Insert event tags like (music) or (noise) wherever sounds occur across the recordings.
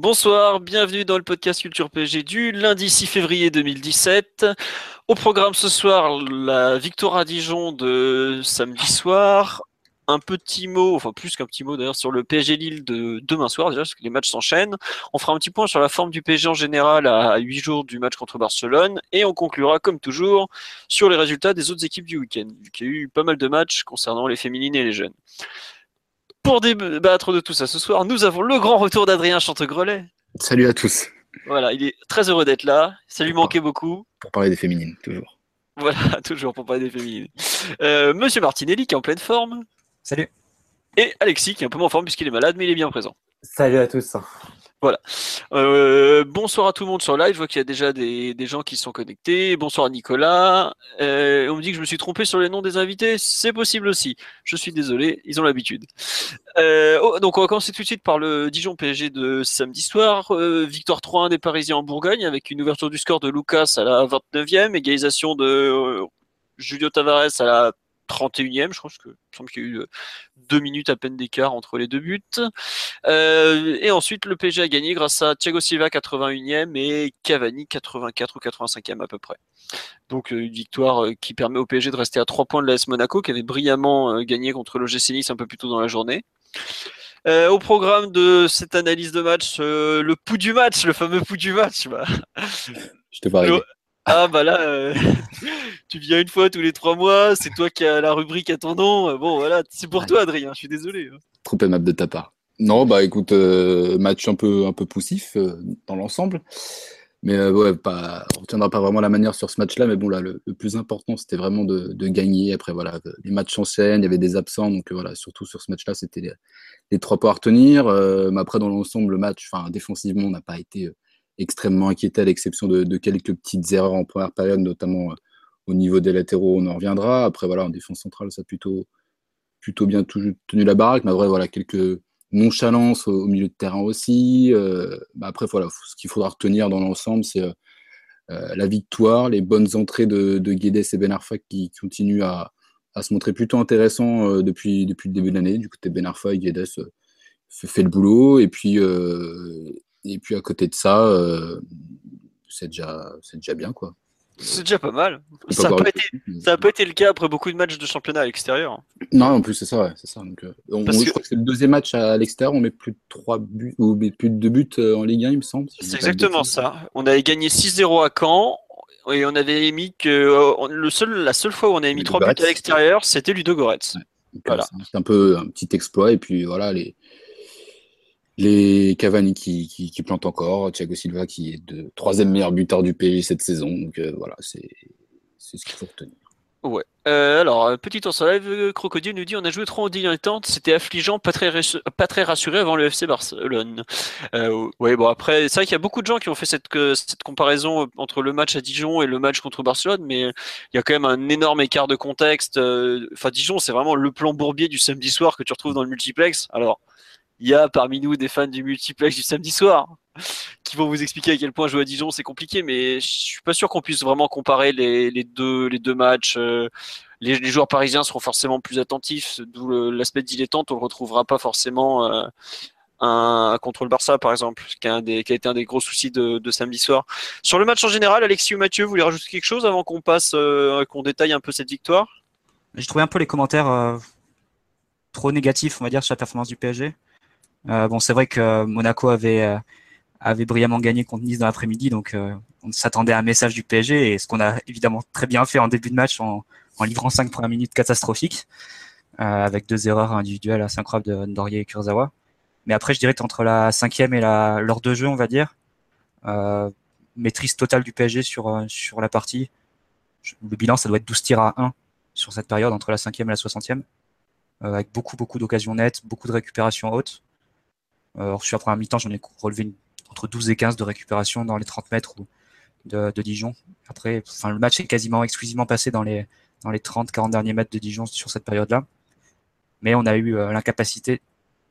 Bonsoir, bienvenue dans le podcast Culture PG du lundi 6 février 2017. Au programme ce soir, la victoire à Dijon de samedi soir. Un petit mot, enfin plus qu'un petit mot d'ailleurs, sur le PSG Lille de demain soir déjà, parce que les matchs s'enchaînent. On fera un petit point sur la forme du PSG en général à 8 jours du match contre Barcelone. Et on conclura, comme toujours, sur les résultats des autres équipes du week-end, vu qu'il y a eu pas mal de matchs concernant les féminines et les jeunes. Pour débattre de tout ça ce soir, nous avons le grand retour d'Adrien Chantegrelet. Salut à tous. Voilà, il est très heureux d'être là. Ça lui manquait beaucoup. Pour parler des féminines, toujours. Voilà, (laughs) toujours pour parler des féminines. Euh, Monsieur Martinelli qui est en pleine forme. Salut. Et Alexis qui est un peu moins en forme puisqu'il est malade, mais il est bien présent. Salut à tous. Voilà. Euh, bonsoir à tout le monde sur live. Je vois qu'il y a déjà des, des, gens qui sont connectés. Bonsoir Nicolas. Euh, on me dit que je me suis trompé sur les noms des invités. C'est possible aussi. Je suis désolé. Ils ont l'habitude. Euh, oh, donc on va commencer tout de suite par le Dijon PSG de samedi soir. Victoire 3-1 des Parisiens en Bourgogne avec une ouverture du score de Lucas à la 29e, égalisation de Julio Tavares à la 31e, je crois que il me semble qu'il y a eu deux minutes à peine d'écart entre les deux buts. Euh, et ensuite, le PSG a gagné grâce à Thiago Silva 81e et Cavani 84 ou 85e à peu près. Donc une victoire qui permet au PSG de rester à 3 points de l'AS Monaco qui avait brillamment gagné contre le GC Nice un peu plus tôt dans la journée. Euh, au programme de cette analyse de match, euh, le pouls du match, le fameux pouls du match. Bah. Je te vois. Ah bah là, euh, (laughs) tu viens une fois tous les trois mois, c'est toi qui as la rubrique à ton nom. Bon voilà, c'est pour toi Adrien, je suis désolé. hein. Trop aimable de ta part. Non, bah écoute, euh, match un peu, un peu poussif euh, dans l'ensemble. Mais euh, ouais, pas, on retiendra pas vraiment la manière sur ce match-là. Mais bon, là, le, le plus important, c'était vraiment de, de gagner. Après, voilà, les matchs s'enchaînent, il y avait des absents. Donc voilà, surtout sur ce match-là, c'était les, les trois points à retenir. Mais après, dans l'ensemble, le match, enfin, défensivement, n'a pas été extrêmement inquiété, à l'exception de, quelques petites erreurs en première période, notamment euh, au niveau des latéraux, on en reviendra. Après, voilà, en défense centrale, ça a plutôt, plutôt bien tenu la baraque. Mais après, voilà, quelques nonchalance au, au milieu de terrain aussi. Euh, bah après, voilà, ce qu'il faudra retenir dans l'ensemble, c'est euh, la victoire, les bonnes entrées de, de Guedes et Ben Arfa qui continuent à, à se montrer plutôt intéressants euh, depuis, depuis le début de l'année. Du côté Ben Arfa et Guedes fait, le boulot. Et puis, et puis à côté de ça, c'est déjà, déjà bien. quoi. C'est déjà pas mal. Ça n'a pas, été, pas été le cas après beaucoup de matchs de championnat à l'extérieur. Non, en plus, c'est ça. Ouais, ça. Donc, euh, on, Parce je que- crois que c'est le deuxième match à l'extérieur. On met plus de 3 buts, ou met plus de 2 buts euh, en Ligue 1, il me semble. si C'est exactement ça. On avait gagné 6-0 à Caen et on avait mis que euh, le seul, la seule fois où on avait mis Ludo 3 buts à l'extérieur, c'était Ludo Goretz. Euh, Voilà. C'est un peu un petit exploit. Et puis voilà, les, les Cavani qui, qui, plantent encore, Thiago Silva qui est de troisième meilleur buteur du pays cette saison. Donc euh, voilà, c'est ce qu'il faut retenir. Ouais. Euh, alors, euh, petit tour sur live, Crocodile nous dit on a joué trop en dilettante, c'était affligeant, pas très, pas très rassuré avant le FC Barcelone. Euh, ouais, bon, après, c'est vrai qu'il y a beaucoup de gens qui ont fait cette, cette comparaison entre le match à Dijon et le match contre Barcelone, mais il y a quand même un énorme écart de contexte. Enfin, Dijon, c'est vraiment le plan bourbier du samedi soir que tu retrouves dans le multiplex. Alors, il y a parmi nous des fans du multiplex du samedi soir qui vont vous expliquer à quel point jouer à Dijon c'est compliqué, mais je suis pas sûr qu'on puisse vraiment comparer les, deux, matchs. euh, les, joueurs parisiens seront forcément plus attentifs, d'où l'aspect dilettante. On le retrouvera pas forcément euh, un, contre le Barça, par exemple, qui a, été un des gros soucis de, de samedi soir. Sur le match en général, Alexis ou Mathieu, vous voulez rajouter quelque chose avant qu'on passe, euh, qu'on détaille un peu cette victoire? J'ai trouvé un peu les commentaires euh, trop négatifs, on va dire, sur la performance du PSG. Euh, bon, c'est vrai que Monaco avait, euh, avait brillamment gagné contre Nice dans l'après-midi, donc euh, on s'attendait à un message du PSG, et ce qu'on a évidemment très bien fait en début de match en, en livrant cinq premières minutes catastrophiques, euh, avec deux erreurs individuelles assez incroyables de Ndorier et Kurzawa. Mais après, je dirais qu'entre la cinquième et la, l'heure de jeu, on va dire, euh, maîtrise totale du PSG sur, euh, sur la partie. Le bilan, ça doit être 12 tirs à 1 sur cette période entre la cinquième et la soixantième. avec beaucoup, beaucoup d'occasions nettes, beaucoup de récupérations hautes. Sur la première mi-temps, j'en ai relevé entre 12 et 15 de récupération dans les 30 mètres de, Dijon. Après, enfin, le match est quasiment exclusivement passé dans les, dans les 30-40 derniers mètres de Dijon sur cette période-là. Mais on a eu l'incapacité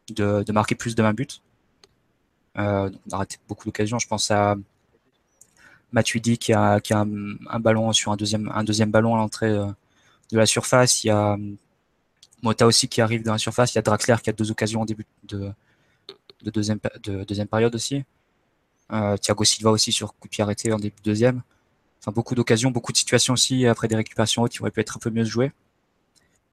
de, marquer plus de 20 buts. Euh, on a raté beaucoup d'occasions. Je pense à Matuidi qui a, qui a un, ballon sur un deuxième, un deuxième ballon à l'entrée euh, de la surface. Il y a Mota aussi qui arrive dans la surface. Il y a Draxler qui a deux occasions en début de, de, deuxième, de deuxième période aussi. Euh, Thiago Silva aussi sur coup de pied arrêté en début de deuxième. Enfin, beaucoup d'occasions, beaucoup de situations aussi après des récupérations hautes qui auraient pu être un peu mieux jouées.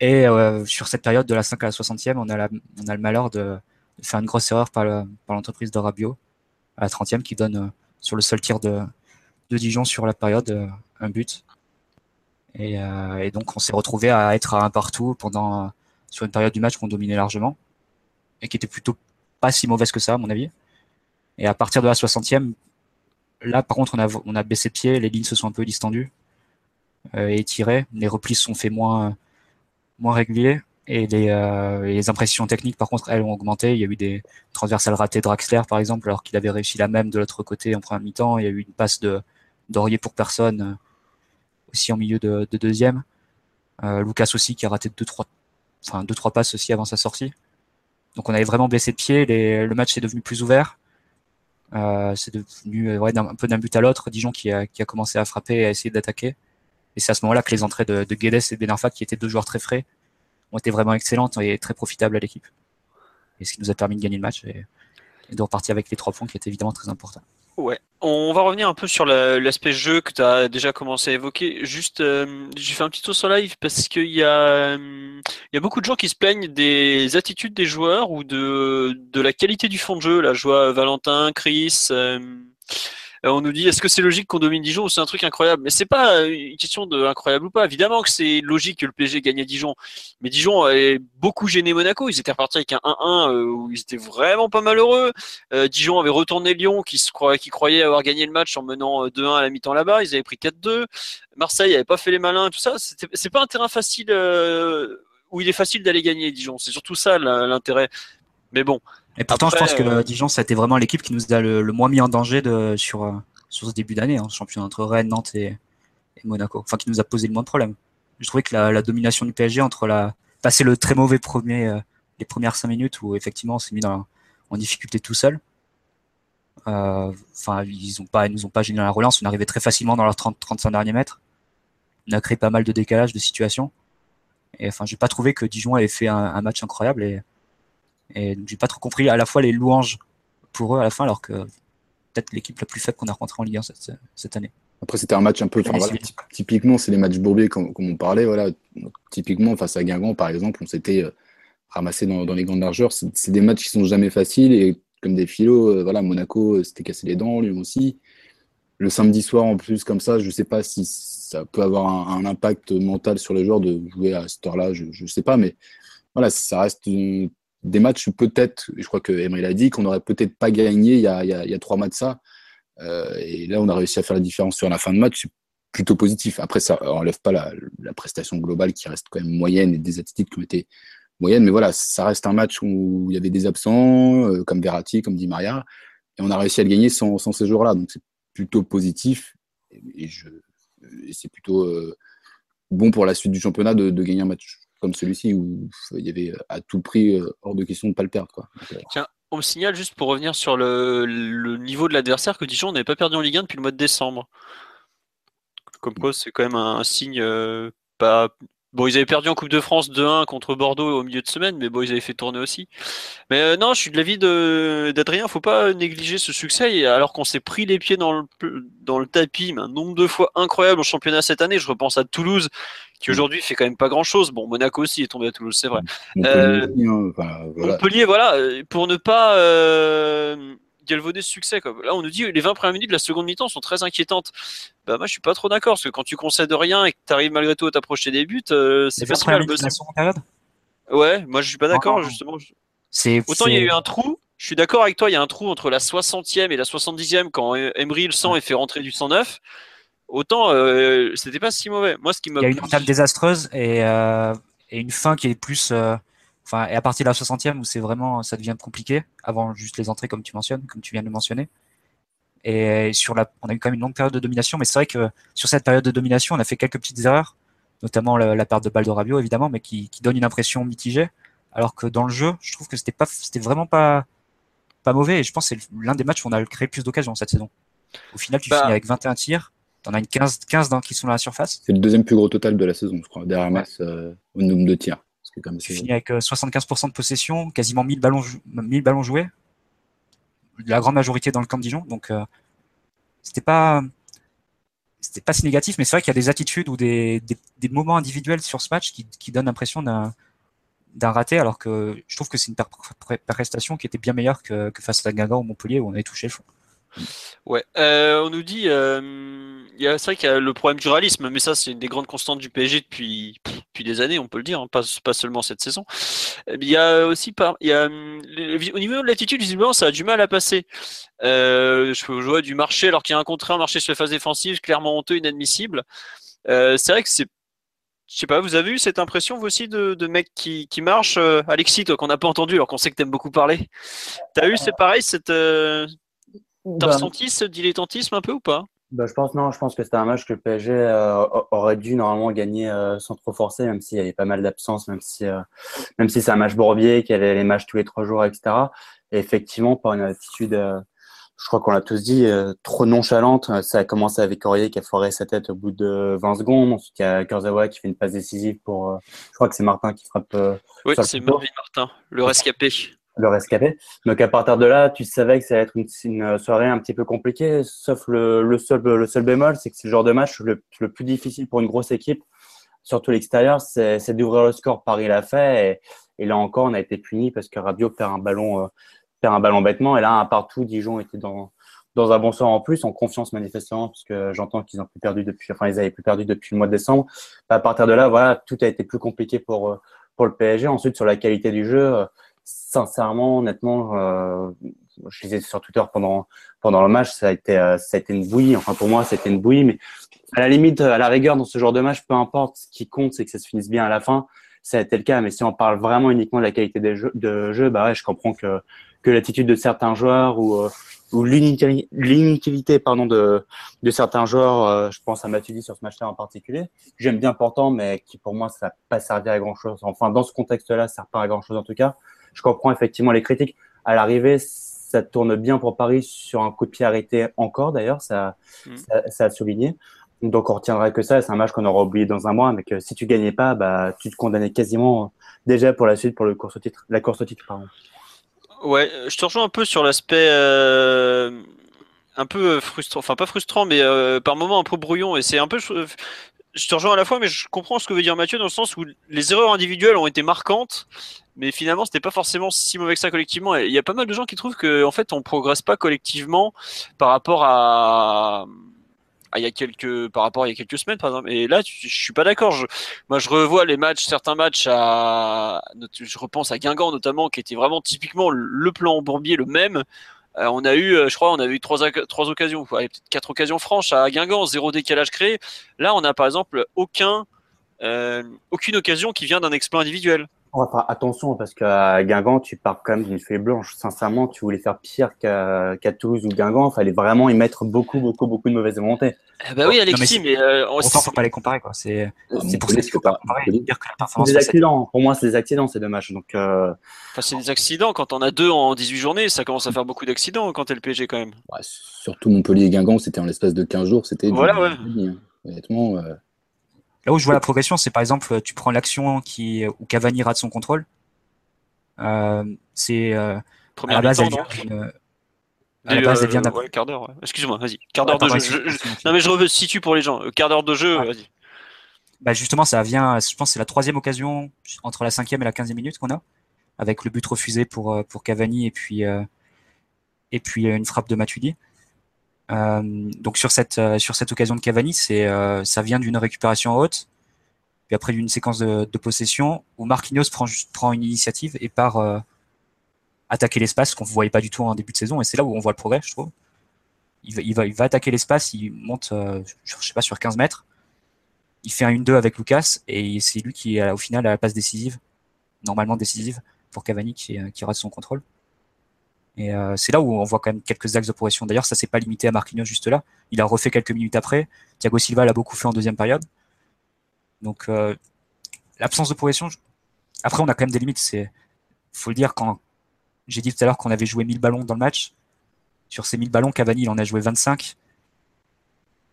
Et euh, sur cette période de la 5 à la 60e, on a, on a le malheur de, faire une grosse erreur par l'entreprise Rabio à la 30e qui donne euh, sur le seul tir de, Dijon sur la période euh, un but. Et, et, donc on s'est retrouvé à être à un partout pendant sur une période du match qu'on dominait largement et qui était plutôt pas si mauvaise que ça à mon avis. Et à partir de la 60e, là par contre on a, on a baissé pied, les lignes se sont un peu distendues euh, et tirées, les replis se sont fait moins moins réguliers et les, euh, impressions techniques, par contre, elles ont augmenté. Il y a eu des transversales ratées de Draxler, par exemple, alors qu'il avait réussi la même de l'autre côté en première mi-temps. Il y a eu une passe de d'Aurier pour personne euh, aussi en milieu de, de deuxième. Euh, Lucas aussi qui a raté deux trois, enfin deux trois passes aussi avant sa sortie. Donc on avait vraiment baissé de pied. Les, le match est devenu plus ouvert. Euh, c'est devenu ouais, un, peu d'un but à l'autre. Dijon qui a, commencé à frapper et à essayer d'attaquer. Et c'est à ce moment-là que les entrées de, de Guedes et Benarfa, qui étaient deux joueurs très frais, ont été vraiment excellentes et très profitables à l'équipe. Et ce qui nous a permis de gagner le match et, de repartir avec les trois points qui étaient évidemment très importants. Ouais, on va revenir un peu sur l'aspect jeu que tu as déjà commencé à évoquer. Juste, euh, j'ai fait un petit tour sur live parce qu'il y, a, y a beaucoup de gens qui se plaignent des attitudes des joueurs ou de, la qualité du fond de jeu. Là, je vois Valentin, Chris. Euh, euh, on nous dit est-ce que c'est logique qu'on domine Dijon ou c'est un truc incroyable? Mais c'est pas une question de incroyable ou pas. Évidemment que c'est logique que le PSG gagne à Dijon, mais Dijon avait beaucoup gêné Monaco. Ils étaient repartis avec un 1-1 euh, où ils étaient vraiment pas malheureux. Euh, Dijon avait retourné Lyon qui se croyait, qui croyait avoir gagné le match en menant 2-1 à la mi-temps là-bas. Ils avaient pris 4-2. Marseille n'avait pas fait les malins, tout ça. C'est pas un terrain facile où il est facile d'aller gagner Dijon. C'est surtout ça l'intérêt. Mais bon, et pourtant, je pense que euh, Dijon, ça a été vraiment l'équipe qui nous a le, moins mis en danger de, sur, euh, sur ce début d'année, hein, champion entre Rennes, Nantes et, Monaco. Enfin, qui nous a posé le moins de problèmes. Je trouvais que la, la domination du PSG entre la passer le très mauvais premier, euh, les premières cinq minutes où effectivement on s'est mis dans, en difficulté tout seul. Enfin, ils ont pas, ils nous ont pas gêné dans la relance. On arrivait très facilement dans leurs 30-35 derniers mètres. On a créé pas mal de décalage de situations. Et enfin, j'ai pas trouvé que Dijon avait fait un, un match incroyable et et donc j'ai pas trop compris à la fois les louanges pour eux à la fin, alors que peut-être l'équipe la plus faible qu'on a rencontrée en Ligue 1 cette, cette année. Après, c'était un match un peu. Voilà, typiquement, c'est les matchs bourbiers comme, comme, on parlait. Voilà. Typiquement, face à Guingamp, par exemple, on s'était euh, ramassé dans, dans, les grandes largeurs. C'est des matchs qui sont jamais faciles et comme des philos, euh, voilà, Monaco s'était euh, cassé les dents, lui aussi. Le samedi soir, en plus, comme ça, je sais pas si ça peut avoir un, un impact mental sur les joueurs de jouer à cette heure-là, je, je sais pas, mais voilà, ça reste une, des matchs peut-être, je crois que Emery l'a dit, qu'on n'aurait peut-être pas gagné il y, a, il, y a, trois de ça. Euh, et là, on a réussi à faire la différence sur la fin de match. C'est plutôt positif. Après, ça enlève pas la, prestation globale qui reste quand même moyenne et des attitudes qui ont été moyennes. Mais voilà, ça reste un match où il y avait des absents, euh, comme Verratti, comme Di Maria. Et on a réussi à le gagner sans, sans ces joueurs-là. Donc, c'est plutôt positif. Et, c'est plutôt euh, bon pour la suite du championnat de gagner un match comme celui-ci où il y avait euh, à tout prix euh, hors de question de ne pas le perdre. Quoi. Euh, Tiens, on me signale juste pour revenir sur le, niveau de l'adversaire que Dijon n'avait pas perdu en Ligue 1 depuis le mois de décembre. Comme quoi, c'est quand même un, signe pas Bon, ils avaient perdu en Coupe de France 2-1 contre Bordeaux au milieu de semaine, mais bon, ils avaient fait tourner aussi. Mais euh, non, je suis de l'avis d'Adrien, faut pas négliger ce succès, alors qu'on s'est pris les pieds dans le, dans le tapis mais un nombre de fois incroyable au championnat cette année. Je repense à Toulouse, qui aujourd'hui fait quand même pas grand-chose. Bon, Monaco aussi est tombé à Toulouse, c'est vrai. Montpellier, euh, hein, enfin, voilà. Montpellier, voilà, pour ne pas... Euh, galvauder ce succès. Quoi. Là, on nous dit les 20 premières minutes de la seconde mi-temps sont très inquiétantes. Bah, moi, je suis pas trop d'accord, parce que quand tu concèdes rien et que tu arrives malgré tout à t'approcher des buts, euh, c'est facile à le buzzer. Ouais, moi, je suis pas d'accord, justement. Autant il y a eu un trou, je suis d'accord avec toi, il y a un trou entre la 60e et la 70e quand Emery le sent et fait rentrer du 109. Autant, euh, c'était pas si mauvais. Moi, ce qui Il y a une entame désastreuse et, euh, et, une fin qui est plus. Euh, Enfin, et à partir de la 60e où c'est vraiment, ça devient compliqué, avant juste les entrées comme tu mentionnes, comme tu viens de le mentionner. Et sur la, on a eu quand même une longue période de domination, mais c'est vrai que sur cette période de domination, on a fait quelques petites erreurs, notamment la, la perte de balle de Rabio évidemment, mais qui, qui donne une impression mitigée. Alors que dans le jeu, je trouve que c'était pas, c'était vraiment pas, pas mauvais. Et je pense que c'est l'un des matchs où on a créé plus d'occasions cette saison. Au final, tu Bah. finis avec 21 tirs, t'en as une 15, 15 dans, qui sont dans la surface. C'est le deuxième plus gros total de la saison, je crois, derrière Mas euh, au nombre de tirs. Parce Tu finis avec euh, 75% de possession, quasiment 1000 ballons, jou- 1000 ballons joués. La grande majorité dans le camp de Dijon. Donc, euh, c'était pas, c'était pas si négatif, mais c'est vrai qu'il y a des attitudes ou des, des, des moments individuels sur ce match qui, qui donnent l'impression d'un, d'un raté, alors que je trouve que c'est une prestation qui était bien meilleure que, que face à Guingamp ou Montpellier où on avait touché le fond. Ouais, euh, on nous dit, euh, c'est vrai qu'il y a le problème du réalisme, mais ça c'est une des grandes constantes du PSG depuis, depuis des années, on peut le dire, hein, pas, pas seulement cette saison. Euh, Il y a aussi par, il y a, hum, au niveau de l'attitude, visiblement, ça a du mal à passer. Euh, je vois du marché alors qu'il y a un contrat, un marché sur les phases défensives, clairement honteux, inadmissible. Euh, c'est vrai que c'est, je sais pas, vous avez eu cette impression vous aussi de, de mecs qui, qui marchent, euh, Alexis, toi qu'on n'a pas entendu alors qu'on sait que t'aimes beaucoup parler. T'as eu, c'est pareil, cette, euh, T'as Bah, ressenti ce dilettantisme un peu ou pas? Bah, je pense non, je pense que c'était un match que le PSG euh, aurait dû normalement gagner euh, sans trop forcer, même s'il y avait pas mal d'absences, même si euh, même si c'est un match bourbier, qu'il y avait les matchs tous les trois jours, etc. Et effectivement, par une attitude, euh, je crois qu'on l'a tous dit, euh, trop nonchalante. Ça a commencé avec Aurier qui a foiré sa tête au bout de 20 secondes. Ensuite, il y a Kurzawa qui fait une passe décisive pour. euh, je crois que c'est Martin qui frappe. euh, Oui, c'est. Marvin Martin, le rescapé. Le rescapé. Donc à partir de là, tu savais que ça allait être une, une soirée un petit peu compliquée, sauf le, seul, le seul bémol, c'est que c'est le genre de match le, le plus difficile pour une grosse équipe, surtout l'extérieur, c'est d'ouvrir le score. Paris l'a fait, et, là encore, on a été puni parce que Rabiot perd un ballon, euh, perd un ballon bêtement, et là, un partout, Dijon était dans, dans un bon sort en plus, en confiance manifestement, parce que j'entends qu'ils ont plus perdu depuis, enfin, ils avaient plus perdu depuis le mois de décembre. À partir de là, voilà, tout a été plus compliqué pour, euh, pour le PSG. Ensuite, sur la qualité du jeu, euh, sincèrement, honnêtement, euh, je disais sur Twitter pendant pendant le match, ça a été euh, ça a été une bouillie. Enfin pour moi, c'était une bouillie, mais à la limite, à la rigueur, dans ce genre de match, peu importe. Ce qui compte, c'est que ça se finisse bien à la fin. Ça a été le cas, mais si on parle vraiment uniquement de la qualité de jeu, bah ouais, je comprends que que l'attitude de certains joueurs ou euh, ou l'inutilité pardon de de certains joueurs, euh, je pense à Matuidi sur ce match-là en particulier. J'aime bien pourtant, mais qui pour moi ça n'a pas servi à grand chose. Enfin dans ce contexte-là, ça sert pas à grand chose en tout cas je comprends effectivement les critiques. À l'arrivée, ça tourne bien pour Paris sur un coup de pied arrêté encore d'ailleurs, ça, Mm. ça, ça a souligné. Donc on retiendra que ça, c'est un match qu'on aura oublié dans un mois, mais que si tu gagnais pas, bah tu te condamnais quasiment déjà pour la suite pour le course au titre, la course au titre pardon. Ouais, euh, je te rejoins un peu sur l'aspect euh, un peu frustrant, enfin pas frustrant, mais euh, par moments un peu brouillon. Et c'est un peu, je te rejoins à la fois, mais je comprends ce que veut dire Mathieu dans le sens où les erreurs individuelles ont été marquantes, mais finalement c'était pas forcément si mauvais que ça collectivement. Il y a pas mal de gens qui trouvent que en fait on progresse pas collectivement par rapport à il y a quelques par rapport il y a quelques semaines par exemple. Et là je suis pas d'accord. Moi je revois les matchs certains matchs je repense à Guingamp notamment qui était vraiment typiquement le plan Bourbier le même. Euh, on a eu euh, je crois on avait eu trois, trois occasions peut-être quatre occasions franches à Guingamp zéro décalage créé. Là on a par exemple aucun euh, aucune occasion qui vient d'un exploit individuel Attention, parce qu'à Guingamp, tu pars quand même d'une feuille blanche. Sincèrement, tu voulais faire pire qu'à Toulouse ou Guingamp, il fallait vraiment y mettre beaucoup, beaucoup, beaucoup de mauvaise volonté. Eh bah oui mais Alexis c'est- mais, euh, on- Autant faut pas les comparer, quoi. C'est, Ah, c'est pour ça qu'il faut pas comparer. Dire que la C'est performance des accidents. Pour moi, c'est des accidents, ces deux matchs. Donc, euh, enfin, c'est des accidents quand on a deux en 18 journées ça commence à faire beaucoup d'accidents quand t'es le PSG quand même Ouais, surtout Montpellier et Guingamp, c'était en l'espace de 15 jours, c'était du- Voilà, ouais. du- hein. Honnêtement, euh, Là où je vois la progression, c'est par exemple, tu prends l'action qui, où Cavani rate son contrôle. Euh, c'est, euh, à la base, elle vient d'une- à la base, elle euh, vient d'un- ouais, quart d'heure. ouais. Excuse-moi, vas-y. Quart d'heure de jeu. Je- Non mais je resitue pour les gens. Euh, Quart d'heure de jeu, vas-y. Bah justement, ça vient, je pense que c'est la troisième occasion entre la cinquième et la quinzième minute qu'on a, avec le but refusé pour, euh, pour Cavani et puis, euh, et puis euh, une frappe de Matuidi. Euh, donc sur cette, euh, sur cette occasion de Cavani, c'est, euh, ça vient d'une récupération haute, puis après d'une séquence de, de possession où Marquinhos prend, prend une initiative et part attaquer l'espace qu'on ne voyait pas du tout en début de saison, et c'est là où on voit le progrès, je trouve. Il va, il va, il va attaquer l'espace, il monte, je sais pas, sur 15 mètres, il fait un 1-2 avec Lucas et c'est lui qui est au final à la passe décisive normalement décisives pour Cavani qui, qui rate son contrôle. Et c'est là où on voit quand même quelques axes de progression. D'ailleurs, ça s'est pas limité à Marquinhos juste là. Il a refait quelques minutes après. Thiago Silva l'a beaucoup fait en deuxième période. Donc l'absence de progression. Après, on a quand même des limites. C'est faut le dire quand j'ai dit tout à l'heure qu'on avait joué 1000 ballons dans le match. Sur ces 1000 ballons, Cavani il en a joué 25.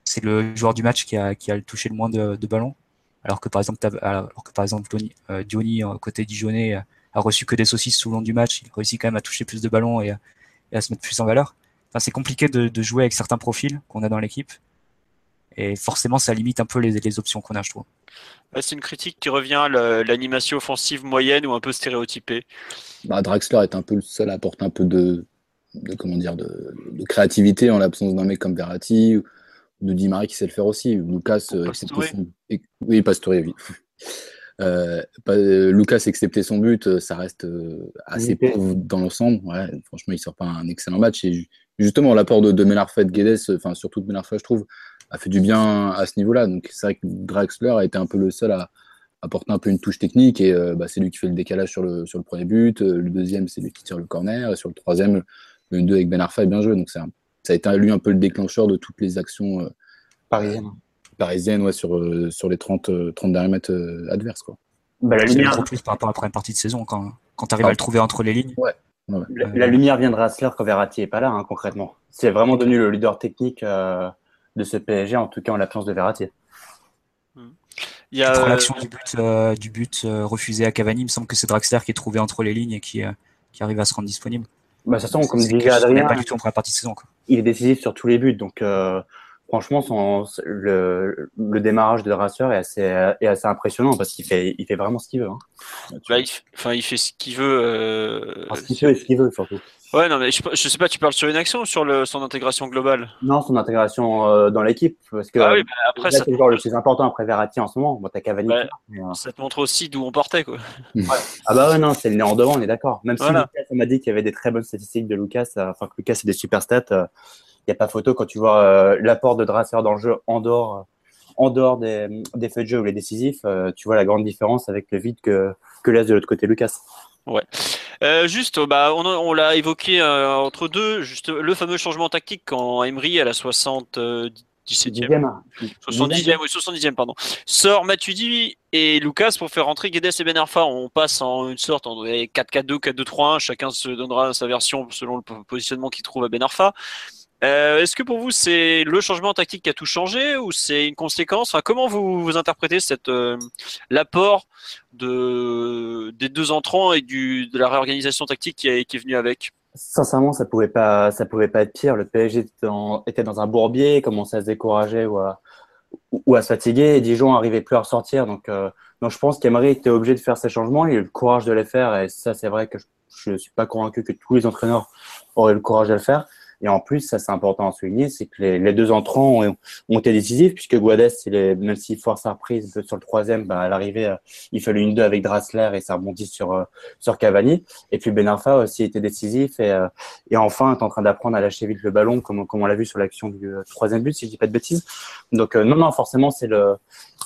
C'est le joueur du match qui a, qui a touché le moins de, ballons. Alors que par exemple, alors que par exemple Diony, euh, côté Dijonais, euh, a reçu que des saucisses tout le long du match. Il réussit quand même à toucher plus de ballons et, à se mettre plus en valeur. Enfin, c'est compliqué de, jouer avec certains profils qu'on a dans l'équipe. Et forcément, ça limite un peu les, les options qu'on a, je trouve. c'est une critique qui revient l'animation offensive moyenne ou un peu stéréotypée. Bah, Draxler est un peu le seul à apporter un peu de, comment dire, de, créativité en l'absence d'un mec comme Verratti ou de Di Maria qui sait le faire aussi. Lucas, euh, oui, Pastore, oui. Euh, Lucas, excepté son but, euh, ça reste assez pauvre dans l'ensemble. Ouais, franchement, il sort pas un excellent match. Et justement, l'apport de, de Melarfet, Guedes, enfin surtout de Melarfet, je trouve, a fait du bien à ce niveau-là. Donc c'est vrai que Draxler a été un peu le seul à apporter un peu une touche technique et bah, c'est lui qui fait le décalage sur le, sur le premier but. Le deuxième, c'est lui qui tire le corner. Et sur le troisième, le 2 avec Ben Arfa est bien joué. Donc ça, ça a été lui un peu le déclencheur de toutes les actions parisiennes parisienne ouais, sur, euh, sur les 30, 30 euh, derniers mètres euh, adverses. Quoi. Bah, la lumière... plus par rapport à la première partie de saison, quand, quand tu arrives à le trouver entre les lignes. Ouais. La, lumière viendra à Rassler quand Verratti n'est pas là, hein, concrètement. C'est vraiment devenu le leader technique de ce PSG, en tout cas en l'absence de Verratti. Il y a l'action du but, du but refusé à Cavani. Il me semble que c'est Draxler qui est trouvé entre les lignes et qui, qui arrive à se rendre disponible. Bah, de toute façon, comme disait Adrien, pas du tout en première partie de saison. Quoi. Il est décisif sur tous les buts, donc franchement, son, le, le, démarrage de Rasseur est assez, est assez impressionnant parce qu'il fait, il fait vraiment ce qu'il veut. Hein. Bah, il, enfin, il fait ce qu'il veut. Euh... ce qu'il fait et ce qu'il veut surtout. Ouais, non, mais je, je, sais pas, tu parles sur une action ou sur le, son intégration globale? Non, son intégration euh, dans l'équipe. Parce que ah oui, bah après, c'est le joueur le plus important après Verratti en ce moment. Bon, t'as Cavani. Bah, euh, Ça te montre aussi d'où on partait, quoi. (laughs) Ouais. Ah bah ouais, non, c'est le nez en devant, on est d'accord. Même si Lucas, m'a dit qu'il y avait des très bonnes statistiques de Lucas, enfin que Lucas, c'est des super stats n'y a pas photo quand tu vois euh, l'apport de Drasser dans le jeu en dehors, en dehors des, des faits de jeu ou les décisifs, euh, tu vois la grande différence avec le vide que, que laisse de l'autre côté Lucas. Ouais. Euh, juste, bah, on, on l'a évoqué entre deux, juste le fameux changement tactique quand Emery à la 77e, 70e, oui, 70e, pardon, sort Matuidi et Lucas pour faire rentrer Guedes et Ben Arfa. On passe en une sorte en 4-4-2, 4-2-3-1. Chacun se donnera sa version selon le positionnement qu'il trouve à Ben Arfa. Euh, est-ce que pour vous c'est le changement tactique qui a tout changé ou c'est une conséquence? Enfin, Comment vous, vous interprétez euh, l'apport de, des deux entrants et de la réorganisation tactique qui, est venu avec? Sincèrement, ça pouvait pas, ça pouvait pas être pire. Le PSG était dans, un bourbier, commençait à se décourager ou à, ou à se fatiguer. Dijon n'arrivait plus à ressortir. Donc, euh, donc je pense qu'Emery était obligé de faire ces changements. Il a eu le courage de les faire. Et ça, c'est vrai que je ne suis pas convaincu que tous les entraîneurs auraient le courage de le faire. Et en plus, ça c'est important à souligner, c'est que les, les, deux entrants ont, ont, été décisifs puisque est, même s'il force sa reprise sur le troisième, bah, à l'arrivée, euh, il fait une 2 avec Drassler et ça rebondit sur euh, sur Cavani. Et puis Ben Arfa aussi était décisif et, euh, et enfin est en train d'apprendre à lâcher vite le ballon comme, comme on l'a vu sur l'action du troisième but, si je dis pas de bêtises. Donc non, non, forcément c'est le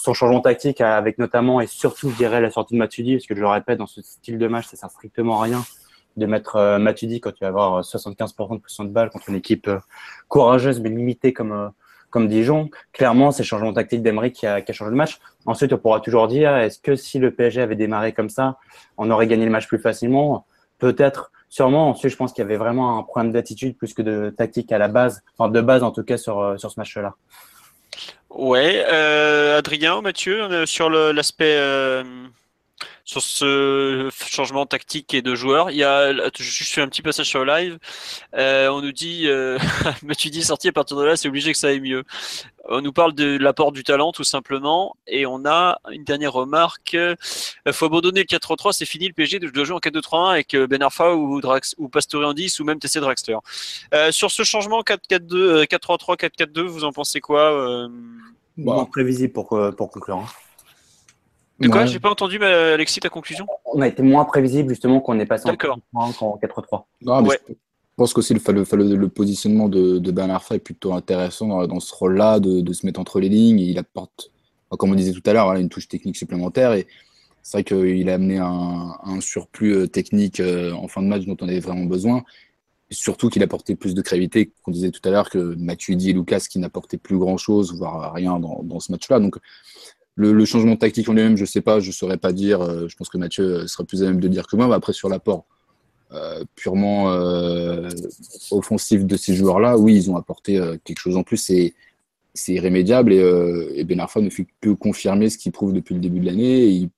son changement tactique avec notamment et surtout, je dirais, la sortie de Matuidi, parce que je le répète, dans ce style de match, ça sert strictement à rien de mettre euh, Matuidi quand tu vas avoir 75% de pression de balle contre une équipe euh, courageuse mais limitée comme euh, Dijon. Clairement, c'est le changement tactique d'Emery qui a, qui a changé le match. Ensuite, on pourra toujours dire est-ce que si le PSG avait démarré comme ça, on aurait gagné le match plus facilement? Peut-être, sûrement. Ensuite, je pense qu'il y avait vraiment un problème d'attitude plus que de tactique à la base, enfin de base en tout cas sur, sur ce match-là. Ouais, euh, Adrien, Mathieu, sur l'aspect sur ce changement tactique et de joueurs. Il y a, je fais un petit passage sur le live. Euh, on nous dit, euh, (laughs) tu dis sorti à partir de là, c'est obligé que ça aille mieux. On nous parle de l'apport du talent tout simplement, et on a une dernière remarque. Il euh, faut abandonner le 4-3-3, c'est fini le PSG doit jouer en 4-2-3-1 avec euh, Ben Arfa ou, Drax, ou Pastore en 10 ou même TC Draxler. Euh, sur ce changement 4-4-2, 4-3-3, 4-4-2, vous en pensez quoi euh... Bon, prévisible pour, pour conclure. Hein. De quoi J'ai pas entendu, Alexis, ta conclusion On a été moins prévisible justement qu'on est passé en 4-3. Je pense qu'aussi le, le, le, positionnement de, de Ben Arfa est plutôt intéressant dans, ce rôle-là, de, se mettre entre les lignes. il apporte, comme on disait tout à l'heure, une touche technique supplémentaire. Et c'est vrai qu'il a amené un, un surplus technique en fin de match dont on avait vraiment besoin. Surtout qu'il apportait plus de gravité, qu'on disait tout à l'heure, que Matuidi et Lucas qui n'apportaient plus grand-chose, voire rien dans, dans ce match-là. Donc le, changement tactique en lui-même, je ne sais pas, je ne saurais pas dire. je pense que Mathieu sera plus à même de dire que moi. Mais après, sur l'apport, euh, purement euh, offensif de ces joueurs-là, oui, ils ont apporté euh, quelque chose en plus. C'est irrémédiable et, et, Ben Arfa ne fait que confirmer ce qu'il prouve depuis le début de l'année. Il,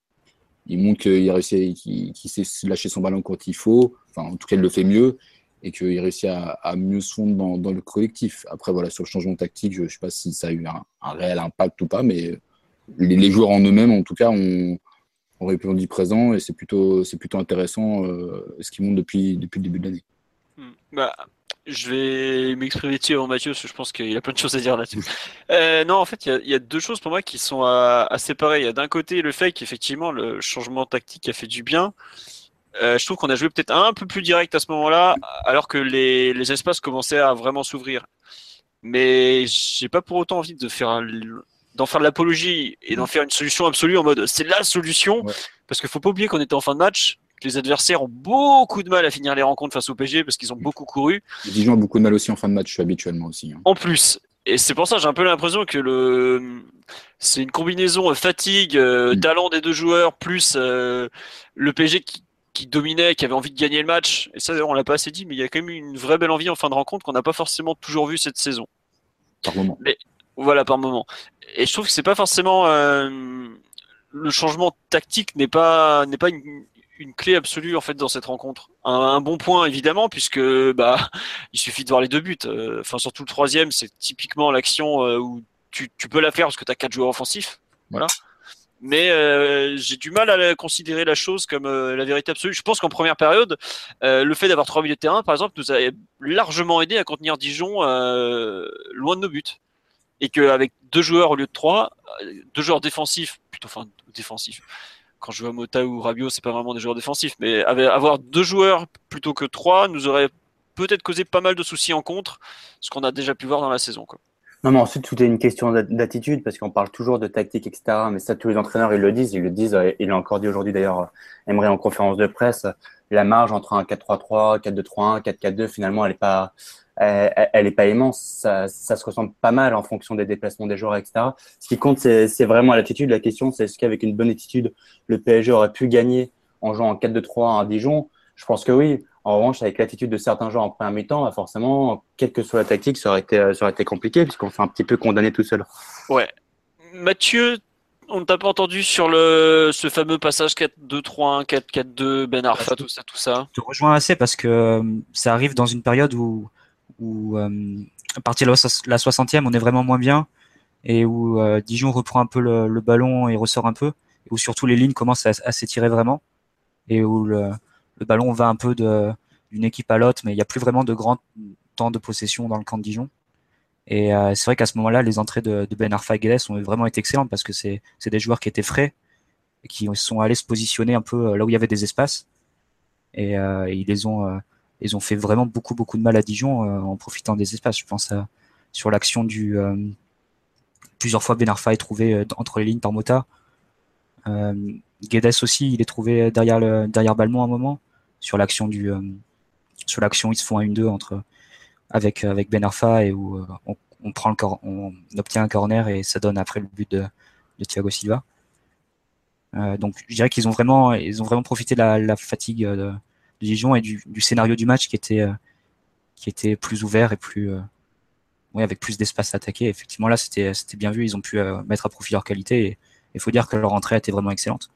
il, montre qu'il réussit, qu'il sait lâcher son ballon quand il faut. Enfin, en tout cas, il le fait mieux et qu'il réussit à, mieux se fondre dans, dans, le collectif. Après, voilà, sur le changement tactique, je ne sais pas si ça a eu un, un réel impact ou pas, mais les, les joueurs en eux-mêmes, en tout cas, ont, on répondu présent et c'est plutôt, c'est plutôt intéressant euh, ce qui monte depuis, depuis le début de l'année. Hmm. Bah, je vais m'exprimer dessus avant Mathieu parce que je pense qu'il a plein de choses à dire là-dessus. (laughs) euh, non, en fait, il y, y, a deux choses pour moi qui sont à, à séparer. Il y a d'un côté le fait qu'effectivement le changement tactique a fait du bien. Euh, je trouve qu'on a joué peut-être un peu plus direct à ce moment-là, alors que les, les espaces commençaient à vraiment s'ouvrir. Mais j'ai pas pour autant envie de faire d'en faire de l'apologie et d'en mm. faire une solution absolue en mode c'est la solution. Ouais. Parce qu'il faut pas oublier qu'on était en fin de match, que les adversaires ont beaucoup de mal à finir les rencontres face au PG parce qu'ils ont beaucoup couru. Dijon a beaucoup de mal aussi en fin de match habituellement aussi. Hein. En plus. Et c'est pour ça j'ai un peu l'impression que le c'est une combinaison fatigue, euh, mm. talent des deux joueurs plus euh, le PG qui, qui dominait, qui avait envie de gagner le match. Et ça, on l'a pas assez dit, mais il y a quand même une vraie belle envie en fin de rencontre qu'on n'a pas forcément toujours vu cette saison. Par moment. Mais voilà, par moment. Et je trouve que c'est pas forcément euh, le changement tactique n'est pas n'est pas une, clé absolue en fait dans cette rencontre. Un, bon point évidemment puisque bah (laughs) il suffit de voir les deux buts. Euh, enfin surtout le troisième, c'est typiquement l'action euh, où tu, peux la faire parce que tu as quatre joueurs offensifs. Voilà. Mais euh, j'ai du mal à considérer la chose comme euh, la vérité absolue. Je pense qu'en première période, euh, le fait d'avoir trois milieux de terrain, par exemple, nous a largement aidé à contenir Dijon loin de nos buts et qu'avec deux joueurs au lieu de trois, deux joueurs défensifs, plutôt enfin défensifs. Quand je vois Mota ou Rabiot, c'est pas vraiment des joueurs défensifs, mais avoir deux joueurs plutôt que trois nous aurait peut-être causé pas mal de soucis en contre, ce qu'on a déjà pu voir dans la saison. Non, mais ensuite, tout est une question d'attitude, parce qu'on parle toujours de tactique, etc. Mais ça, tous les entraîneurs, ils le disent. Ils le disent, il l'a encore dit aujourd'hui d'ailleurs, Emery en conférence de presse, la marge entre un 4-3-3, 4-2-3-1, 4-4-2, finalement, elle n'est pas, elle n'est pas immense. Ça, ça, se ressemble pas mal en fonction des déplacements des joueurs, etc. Ce qui compte, c'est vraiment l'attitude. La question, c'est est-ce qu'avec une bonne attitude, le PSG aurait pu gagner en jouant en 4-2-3 à Dijon? Je pense que oui. En revanche, avec l'attitude de certains joueurs en première mi-temps, bah forcément, quelle que soit la tactique, ça aurait été, ça aurait été compliqué puisqu'on fait un petit peu condamné tout seul. Ouais. Mathieu, on ne t'a pas entendu sur le, ce fameux passage 4-2-3-1, 4-4-2, Ben Arfa, tout ça, tout ça? Je te rejoins assez parce que euh, ça arrive dans une période où où euh, à partir de la 60e, on est vraiment moins bien et où euh, Dijon reprend un peu le, le, ballon et ressort un peu, et où surtout les lignes commencent à, s'étirer vraiment, et où le, le, ballon va un peu d'une équipe à l'autre, mais il n'y a plus vraiment de grand temps de possession dans le camp de Dijon. Et euh, c'est vrai qu'à ce moment-là, les entrées de, de Ben Arfa et Guedes ont vraiment été excellentes parce que c'est des joueurs qui étaient frais et qui sont allés se positionner un peu là où il y avait des espaces. Et, euh, ils les ont, euh, ils ont fait vraiment beaucoup beaucoup de mal à Dijon euh, en profitant des espaces. Je pense à, sur l'action du euh, plusieurs fois Ben Arfa est trouvé euh, entre les lignes par Mota. Euh, Guedes aussi, il est trouvé derrière le derrière Balmont à un moment sur l'action du sur l'action ils se font un 1-2 entre avec avec Ben Arfa et où on, on prend le cor on obtient un corner et ça donne après le but de, de Thiago Silva. Euh, donc je dirais qu'ils ont vraiment ils ont vraiment profité de la, la fatigue de, de Dijon et du, du, scénario du match qui était euh, qui était plus ouvert et plus euh, oui, avec plus d'espace à attaquer. Effectivement, là, c'était c'était bien vu. Ils ont pu euh, mettre à profit leur qualité et il faut dire que leur entrée a été vraiment excellente.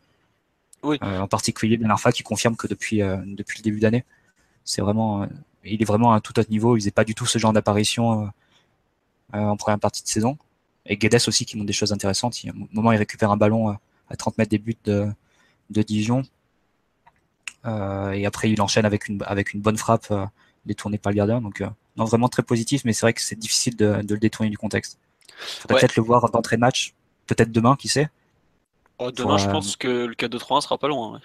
Oui. en particulier Ben Arfa qui confirme que depuis depuis le début d'année, c'est vraiment il est vraiment à un tout autre niveau. Il faisait pas du tout ce genre d'apparition en première partie de saison. Et Guedes aussi qui montre des choses intéressantes. Il, un moment, il récupère un ballon à 30 mètres des buts de, de Dijon. Euh, et après, il enchaîne avec une, avec une bonne frappe euh, détournée par le gardien. Donc, euh, non, vraiment très positif, mais c'est vrai que c'est difficile de, de, le détourner du contexte. Faudrait ouais. peut-être le voir d'entrée de match, peut-être demain, qui sait. Oh, demain, je pense que le 4-2-3-1 sera pas loin. Ouais.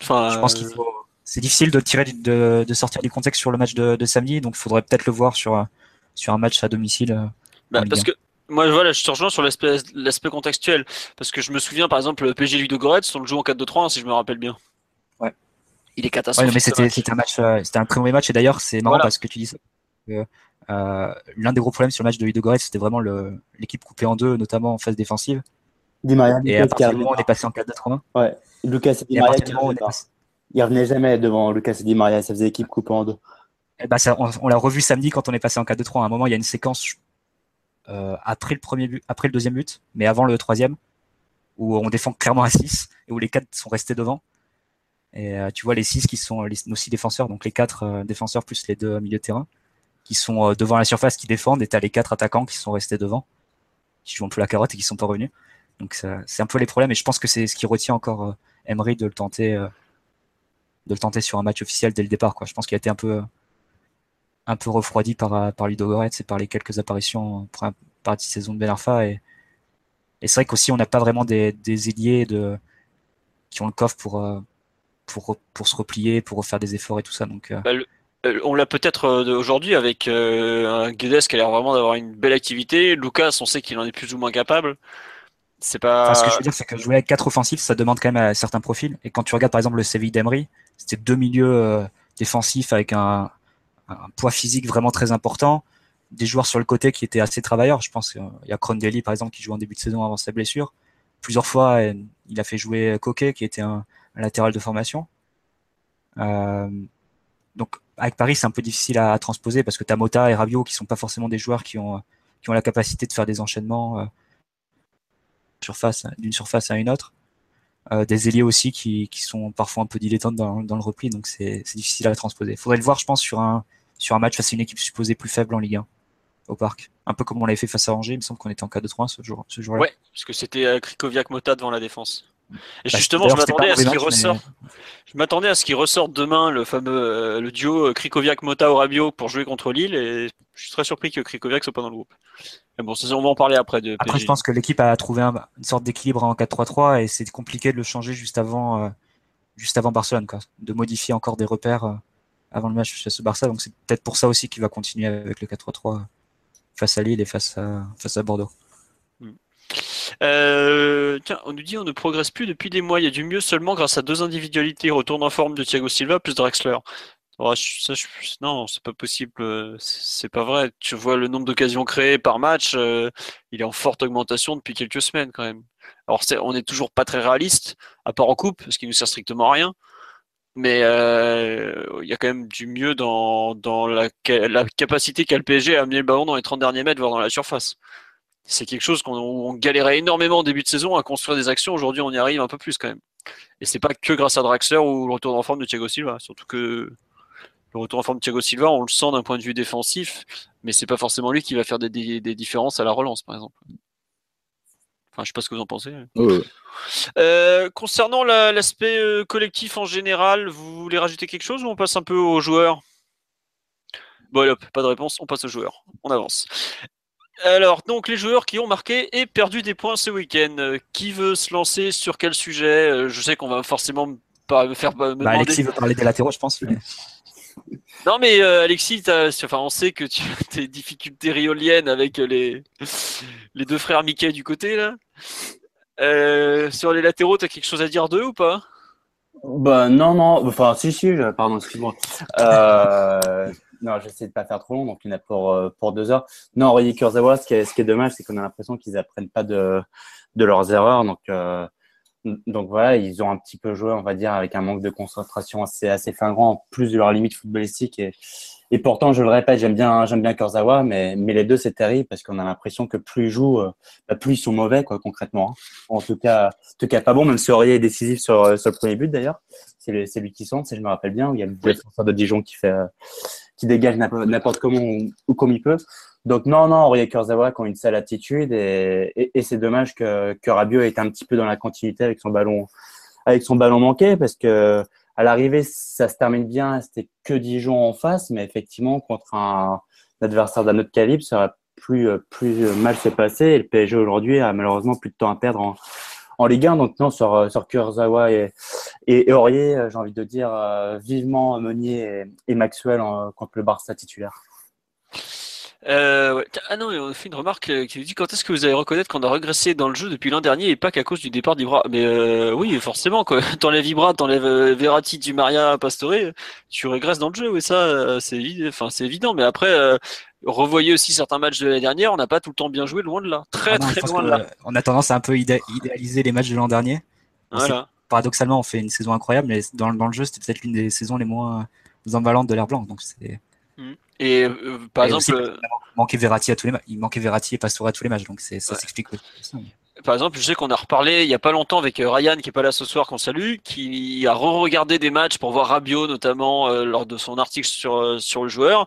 Enfin, je pense qu'il faut. C'est difficile de tirer de, de, sortir du contexte sur le match de, de samedi, donc il faudrait peut-être le voir sur sur un match à domicile. Bah, parce que Moi, voilà, je te rejoins sur l'aspect l'aspect contextuel. Parce que je me souviens, par exemple, le PSG Ludogorets, on le joue en 4-2-3, hein, si je me rappelle bien. Ouais. Il est Ouais, catastrophique. non, mais c'était c'était un match, euh, c'était un très mauvais match. Et d'ailleurs, c'est marrant Voilà. parce que tu dis ça. que, euh, L'un des gros problèmes sur le match de Ludogorets, c'était vraiment le- l'équipe coupée en deux, notamment en phase défensive. Di Maria, Et à Lucas partir du moment où on est pas. passé en 4-2-3-1, Ouais. Lucas et Di Maria qui on passé, Il revenait jamais devant Lucas et Di Maria. Ça faisait équipe coupée en deux. Eh ben, ça, on, on l'a revu samedi quand on est passé en 4-2-3. À un moment, il y a une séquence euh, après le premier but, après le deuxième but, mais avant le troisième, où on défend clairement à 6 et où les quatre sont restés devant. Et euh, tu vois les six qui sont les, nos six défenseurs, donc les quatre euh, défenseurs plus les deux milieux de terrain, qui sont euh, devant la surface, qui défendent, et t'as les quatre attaquants qui sont restés devant, qui jouent un peu la carotte et qui sont pas revenus. Donc c'est un peu les problèmes, et je pense que c'est ce qui retient encore euh, Emery de le tenter, euh, de le tenter sur un match officiel dès le départ. Quoi. Je pense qu'il a été un peu euh, un peu refroidi par, euh, par Ludo Goretz et par les quelques apparitions en première partie saison de Ben Arfa. Et, et c'est vrai qu'aussi, on n'a pas vraiment des, des ailiers de, qui ont le coffre pour, euh, pour, pour se replier, pour refaire des efforts et tout ça. Donc, euh, Euh, on l'a peut-être euh, aujourd'hui avec un Guedes qui a l'air vraiment d'avoir une belle activité. Lucas, on sait qu'il en est plus ou moins capable. C'est pas. enfin, ce que je veux dire, c'est que jouer avec quatre offensifs, ça demande quand même à certains profils. Et quand tu regardes par exemple le Séville d'Emery, c'était deux milieux défensifs avec un, un poids physique vraiment très important, des joueurs sur le côté qui étaient assez travailleurs. Je pense qu'il y a Crondelli par exemple qui joue en début de saison avant sa blessure. Plusieurs fois, il a fait jouer Coquet qui était un, latéral de formation. Euh, donc avec Paris, c'est un peu difficile à, transposer parce que tu as Mota et Rabiot qui sont pas forcément des joueurs qui ont, qui ont la capacité de faire des enchaînements euh, d'une surface à une autre. Euh, des ailiers aussi qui, qui sont parfois un peu dilettantes dans, dans le repli, donc c'est difficile à transposer. Faudrait le voir, je pense, sur un, sur un match face à une équipe supposée plus faible en Ligue 1 au parc. Un peu comme on l'avait fait face à Angers, il me semble qu'on était en 4-2-3 ce jour, ce jour-là. Ouais, parce que c'était Krikoviak Mota devant la défense. Et Bah, justement, je m'attendais à ce qu'il. Je m'attendais à ce qu'il ressorte demain le fameux euh, le duo euh, Krikoviak Mota au Rabiot pour jouer contre Lille et je suis très surpris que Krikoviak soit pas dans le groupe. Mais bon, ça, on va en parler après de Après, je pense que l'équipe a trouvé un- une sorte d'équilibre en 4-3-3 et c'est compliqué de le changer juste avant, euh, juste avant Barcelone, quoi. De modifier encore des repères euh, avant le match face au Barça. Donc c'est peut-être pour ça aussi qu'il va continuer avec le 4-3-3 face à Lille et face à, face à Bordeaux. Euh, on nous dit on ne progresse plus depuis des mois. Il y a du mieux seulement grâce à deux individualités. Retourne en forme de Thiago Silva plus non, c'est pas possible. C'est pas vrai. Tu vois le nombre d'occasions créées par match, euh, il est en forte augmentation depuis quelques semaines quand même. Alors on n'est toujours pas très réaliste, à part en coupe, ce qui nous sert strictement à rien. Mais euh, il y a quand même du mieux dans, la capacité qu'a le PSG à amener le ballon dans les 30 derniers mètres, voire dans la surface. C'est quelque chose qu'on on galérait énormément au début de saison à construire des actions. Aujourd'hui, on y arrive un peu plus quand même. Et c'est pas que grâce à Draxler ou le retour en forme de Thiago Silva. Surtout que le retour en forme de Thiago Silva, on le sent d'un point de vue défensif, mais c'est pas forcément lui qui va faire des, des- des différences à la relance, par exemple. Enfin, je sais pas ce que vous en pensez. Ouais. Euh, concernant la- l'aspect euh, collectif en général, vous voulez rajouter quelque chose ou on passe un peu aux joueurs? Bon, allez, hop, pas de réponse, on passe aux joueurs. On avance. Alors, donc, les joueurs qui ont marqué et perdu des points ce week-end. Euh, qui veut se lancer sur quel sujet? Euh, Je sais qu'on va forcément pas me faire me Bah, demander. Alexis veut parler des latéraux, je pense. mais- (laughs) Non, mais euh, Alexis, enfin, on sait que tu as des difficultés rioliennes avec les, les deux frères Mickey du côté, là. Euh, sur les latéraux, t'as quelque chose à dire d'eux ou pas? Bah non, non, enfin si, si, je- pardon, excuse-moi. Euh, non, j'essaie de pas faire trop long, donc il y en a pour, euh, pour deux heures. Non, Aurier Kurzawa, ce qui est, ce qui est dommage, c'est qu'on a l'impression qu'ils apprennent pas de, de leurs erreurs. Donc, euh, donc voilà, ils ont un petit peu joué, on va dire, avec un manque de concentration assez, assez flagrant, en plus de leur limite footballistique. Et, et pourtant, je le répète, j'aime bien, j'aime bien Kurzawa, mais, mais les deux, c'est terrible parce qu'on a l'impression que plus ils jouent, euh, bah, plus ils sont mauvais, quoi, concrètement. hein. En tout cas, en tout cas pas bon, même si Aurier est décisif sur, sur le premier but d'ailleurs. C'est lui qui centre, si je me rappelle bien, où il y a le défenseur de Dijon qui fait, dégage n'importe comment ou, comme il peut. Donc non, non, Aurier Kurzawa qui ont une sale attitude et, et, et c'est dommage que, que Rabiot est un petit peu dans la continuité avec son ballon, avec son ballon manqué parce que à l'arrivée ça se termine bien, c'était que Dijon en face, mais effectivement contre un, adversaire d'un autre calibre, ça aurait plus, euh, plus mal se passer et le PSG aujourd'hui a malheureusement plus de temps à perdre en, en Ligue 1. Donc non, sur, euh, sur Kurzawa et, et, Aurier, euh, j'ai envie de dire euh, vivement Meunier et, Maxwell contre le Barça titulaire. Euh, ouais. Ah non, on a fait une remarque euh, qui nous dit quand est-ce que vous allez reconnaître qu'on a régressé dans le jeu depuis l'an dernier et pas qu'à cause du départ d'Ibra. Mais euh, oui, forcément, quoi. (laughs) T'enlèves Ibra, t'enlèves euh, Verratti, Di Maria, Pastore, tu régresses dans le jeu. Oui, ça, c'est évident. Enfin, c'est évident. Mais après, euh, revoyez aussi certains matchs de l'année dernière. On n'a pas tout le temps bien joué, loin de là. Très Ah non, très loin de là. On a tendance à un peu idé- idéaliser les matchs de l'an dernier. Voilà. Paradoxalement, on fait une saison incroyable, mais dans, dans le jeu, c'était peut-être l'une des saisons les moins emballantes de l'air blanc. Donc c'est Et euh, par Et exemple. aussi, euh, il manquait Verratti à tous les il manquait Verratti et Pastore à tous les matchs, donc ça Ouais. s'explique aussi. Par exemple, je sais qu'on a reparlé il y a pas longtemps avec euh, Ryan qui est pas là ce soir qu'on salue, qui a re-regardé des matchs pour voir Rabiot notamment euh, lors de son article sur sur le joueur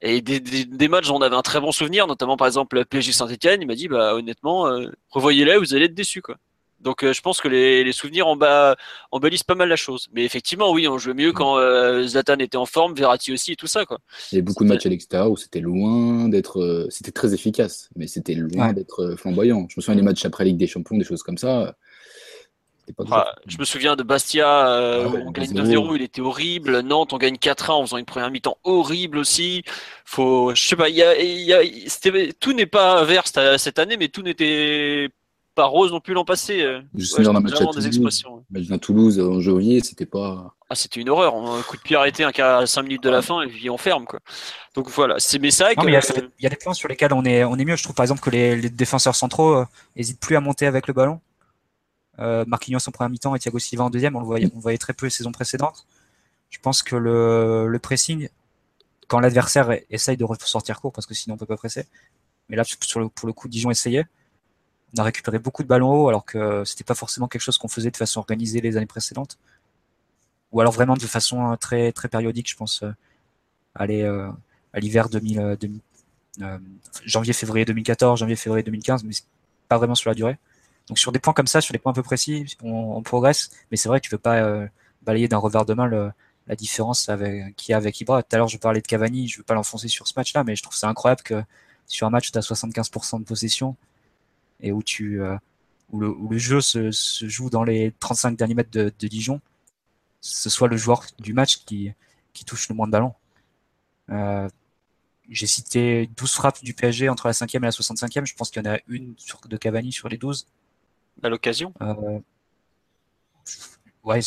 et des, des, des matchs dont on avait un très bon souvenir, notamment par exemple le PSG Saint-Etienne. Il m'a dit bah honnêtement, revoyez-les, vous allez être déçus quoi. Donc euh, je pense que les, les souvenirs emba- embellissent pas mal la chose. Mais effectivement, oui, on jouait mieux quand euh, Zlatan était en forme, Verratti aussi et tout ça quoi. Il y avait beaucoup de matchs à l'extérieur où c'était loin d'être. euh, C'était très efficace, mais c'était loin Ouais. d'être euh, flamboyant. Je me souviens des matchs après Ligue des Champions, des choses comme ça. pas toujours- je me souviens de Bastia, euh, Ah ouais, on gagne 2-0. 2-0, il était horrible. Nantes, on gagne 4-1 en faisant une première mi-temps horrible aussi. Faut, je sais pas, il y a, il y a, tout n'est pas vert cette, cette année, mais tout n'était pas rose non plus l'an passé. euh. Je me Ouais, souviens d'un match à des Toulouse. expressions. Match d'un Toulouse en janvier, c'était pas. Ah, c'était une horreur. Un coup de pied arrêté, un cas à 5 minutes de la fin, et puis on ferme, quoi. Donc voilà, c'est, mais mais il y, a, euh, il y a des points sur lesquels on est, on est mieux. Je trouve par exemple que les, les défenseurs centraux euh, hésitent plus à monter avec le ballon. Euh, Marquinhos en première mi-temps et Thiago Silva en deuxième, on le voyait, on le voyait très peu les saisons précédentes. Je pense que le, le pressing, quand l'adversaire essaye de sortir court, parce que sinon on peut pas presser. Mais là, sur le, pour le coup, Dijon essayait. On a récupéré beaucoup de ballons hauts, alors que c'était pas forcément quelque chose qu'on faisait de façon organisée les années précédentes. Ou alors vraiment de façon euh, très, périodique, je pense. euh, euh, à l'hiver 2000, euh, 2000, euh, janvier-février 2014, janvier-février 2015, mais pas vraiment sur la durée. Donc sur des points comme ça, sur des points un peu précis, on, progresse, mais c'est vrai que tu peux pas euh, balayer d'un revers de main la différence qu'il y a avec Ibra. Tout à l'heure, je parlais de Cavani, je veux pas l'enfoncer sur ce match-là, mais je trouve ça incroyable que sur un match tu as 75% de possession et où, tu, euh, où, le, où le jeu se, se joue dans les 35 derniers mètres de, de Dijon, ce soit le joueur du match qui, qui touche le moins de ballons. Euh, j'ai cité 12 frappes du PSG entre la 5e et la 65e. Je pense qu'il y en a une sur, de Cavani sur les 12. à l'occasion? Euh, ouais,